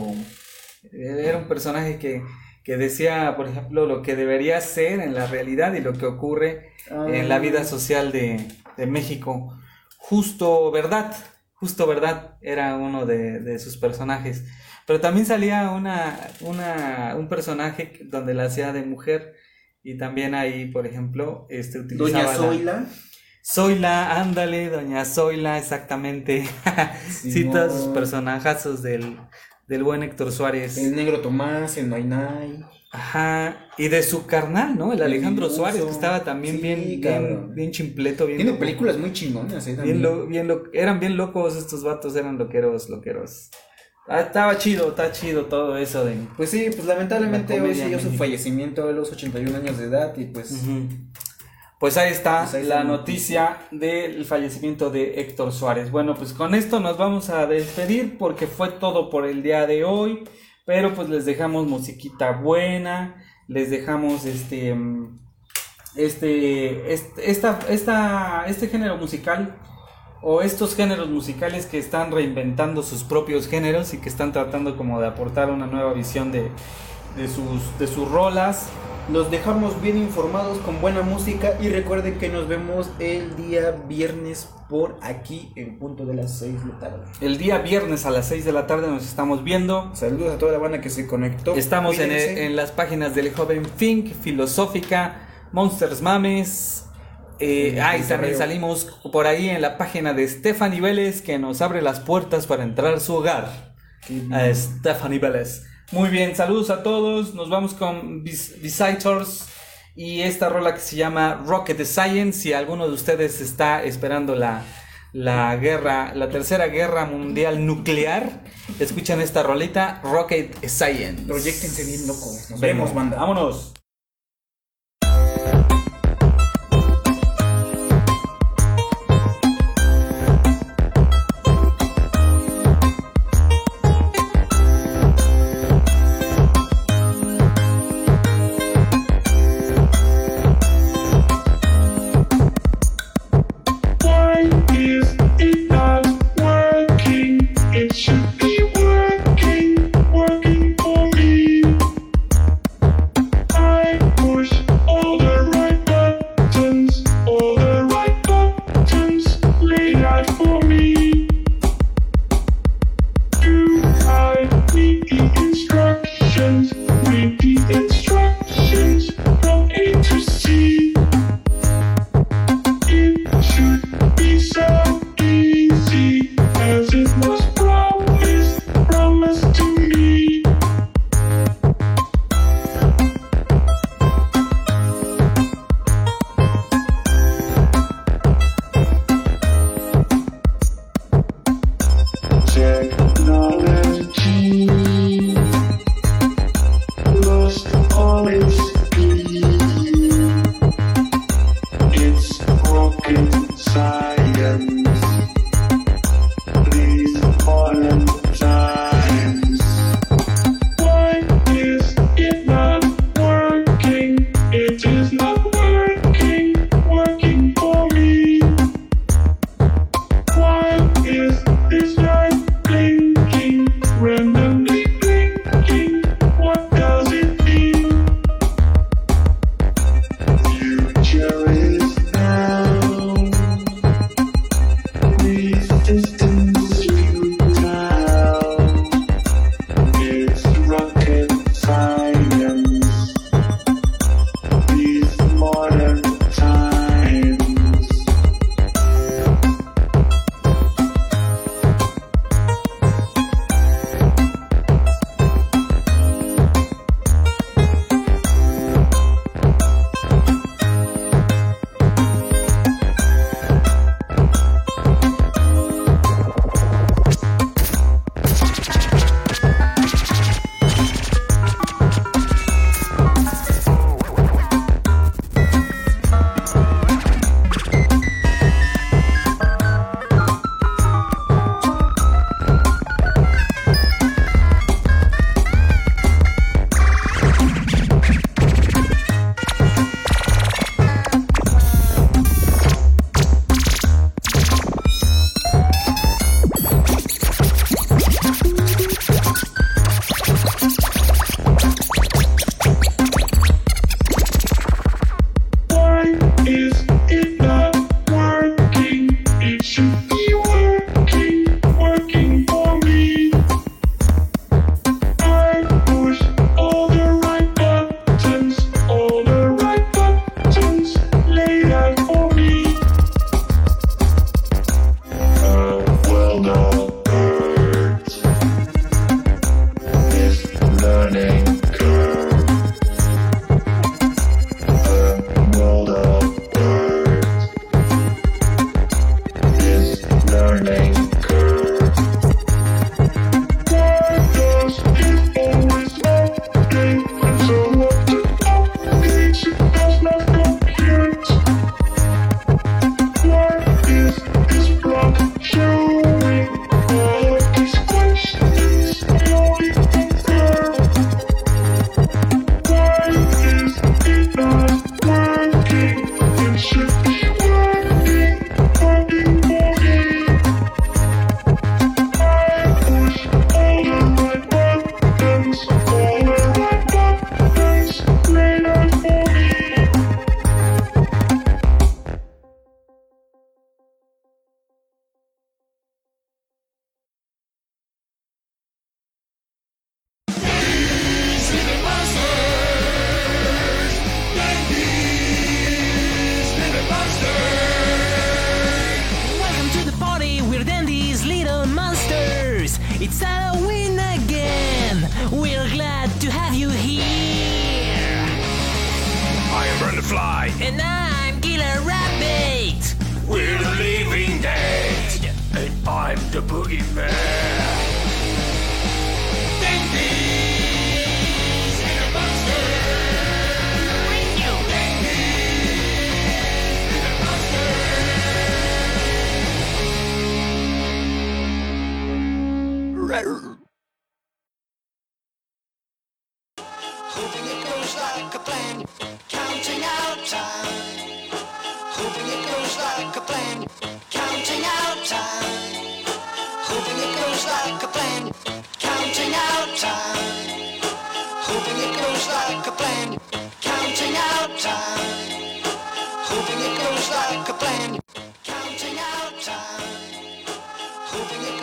S4: eh, era un personaje que, que decía, por ejemplo, lo que debería ser en la realidad y lo que ocurre en la vida social de, de México. Justo Verdad, Justo Verdad era uno de, de sus personajes. Pero también salía una, una, un personaje donde la hacía de mujer. Y también ahí, por ejemplo, este utilizaba
S5: Doña
S4: la-
S5: Zoila.
S4: Zoila, ándale, Doña Zoila, exactamente. [LAUGHS] sí, todos sus personajazos del, del buen Héctor Suárez.
S5: El negro Tomás, el Nainai.
S4: Ajá, y de su carnal, ¿no? El Alejandro. Suárez, que estaba también
S5: Sí,
S4: bien, bien, bien chimpleto, bien
S5: Tiene películas muy chingonas, eh.
S4: Bien lo, bien lo, eran bien locos estos vatos, eran loqueros, loqueros. Ah, estaba chido, está chido todo eso de...
S5: Pues sí, pues lamentablemente
S4: La
S5: hoy
S4: en
S5: su fallecimiento a los 81 años de edad y pues.
S4: Pues ahí está
S5: Pues ahí
S4: la
S5: está la
S4: noticia del fallecimiento de Héctor Suárez. Bueno, pues con esto nos vamos a despedir porque fue todo por el día de hoy. Pero pues les dejamos musiquita buena, les dejamos este mm, este, este esta, esta, este género musical o estos géneros musicales que están reinventando sus propios géneros y que están tratando como de aportar una nueva visión de, de sus, de sus rolas.
S5: los dejamos bien informados con buena música y recuerden que nos vemos el día viernes por aquí en punto de las 6 de la tarde.
S4: El día viernes a las 6 de la tarde nos estamos viendo.
S5: Saludos a toda la banda que se conectó.
S4: Estamos en, en las páginas del joven Fink, Filosófica, Monsters Mames. Eh,
S5: Sí,
S4: ah, y también
S5: correo.
S4: salimos por ahí en la página de Stephanie Vélez que nos abre las puertas para entrar a su hogar. A Stephanie Vélez. Muy bien, saludos a todos. Nos vamos con Vis- Visitors y esta rola que se llama Rocket Science. Si alguno de ustedes está esperando la, la guerra, la tercera guerra mundial nuclear, escuchan esta rolita Rocket Science.
S5: Proyectense bien locos. Nos
S4: Venga,
S5: vemos, banda.
S4: Vámonos.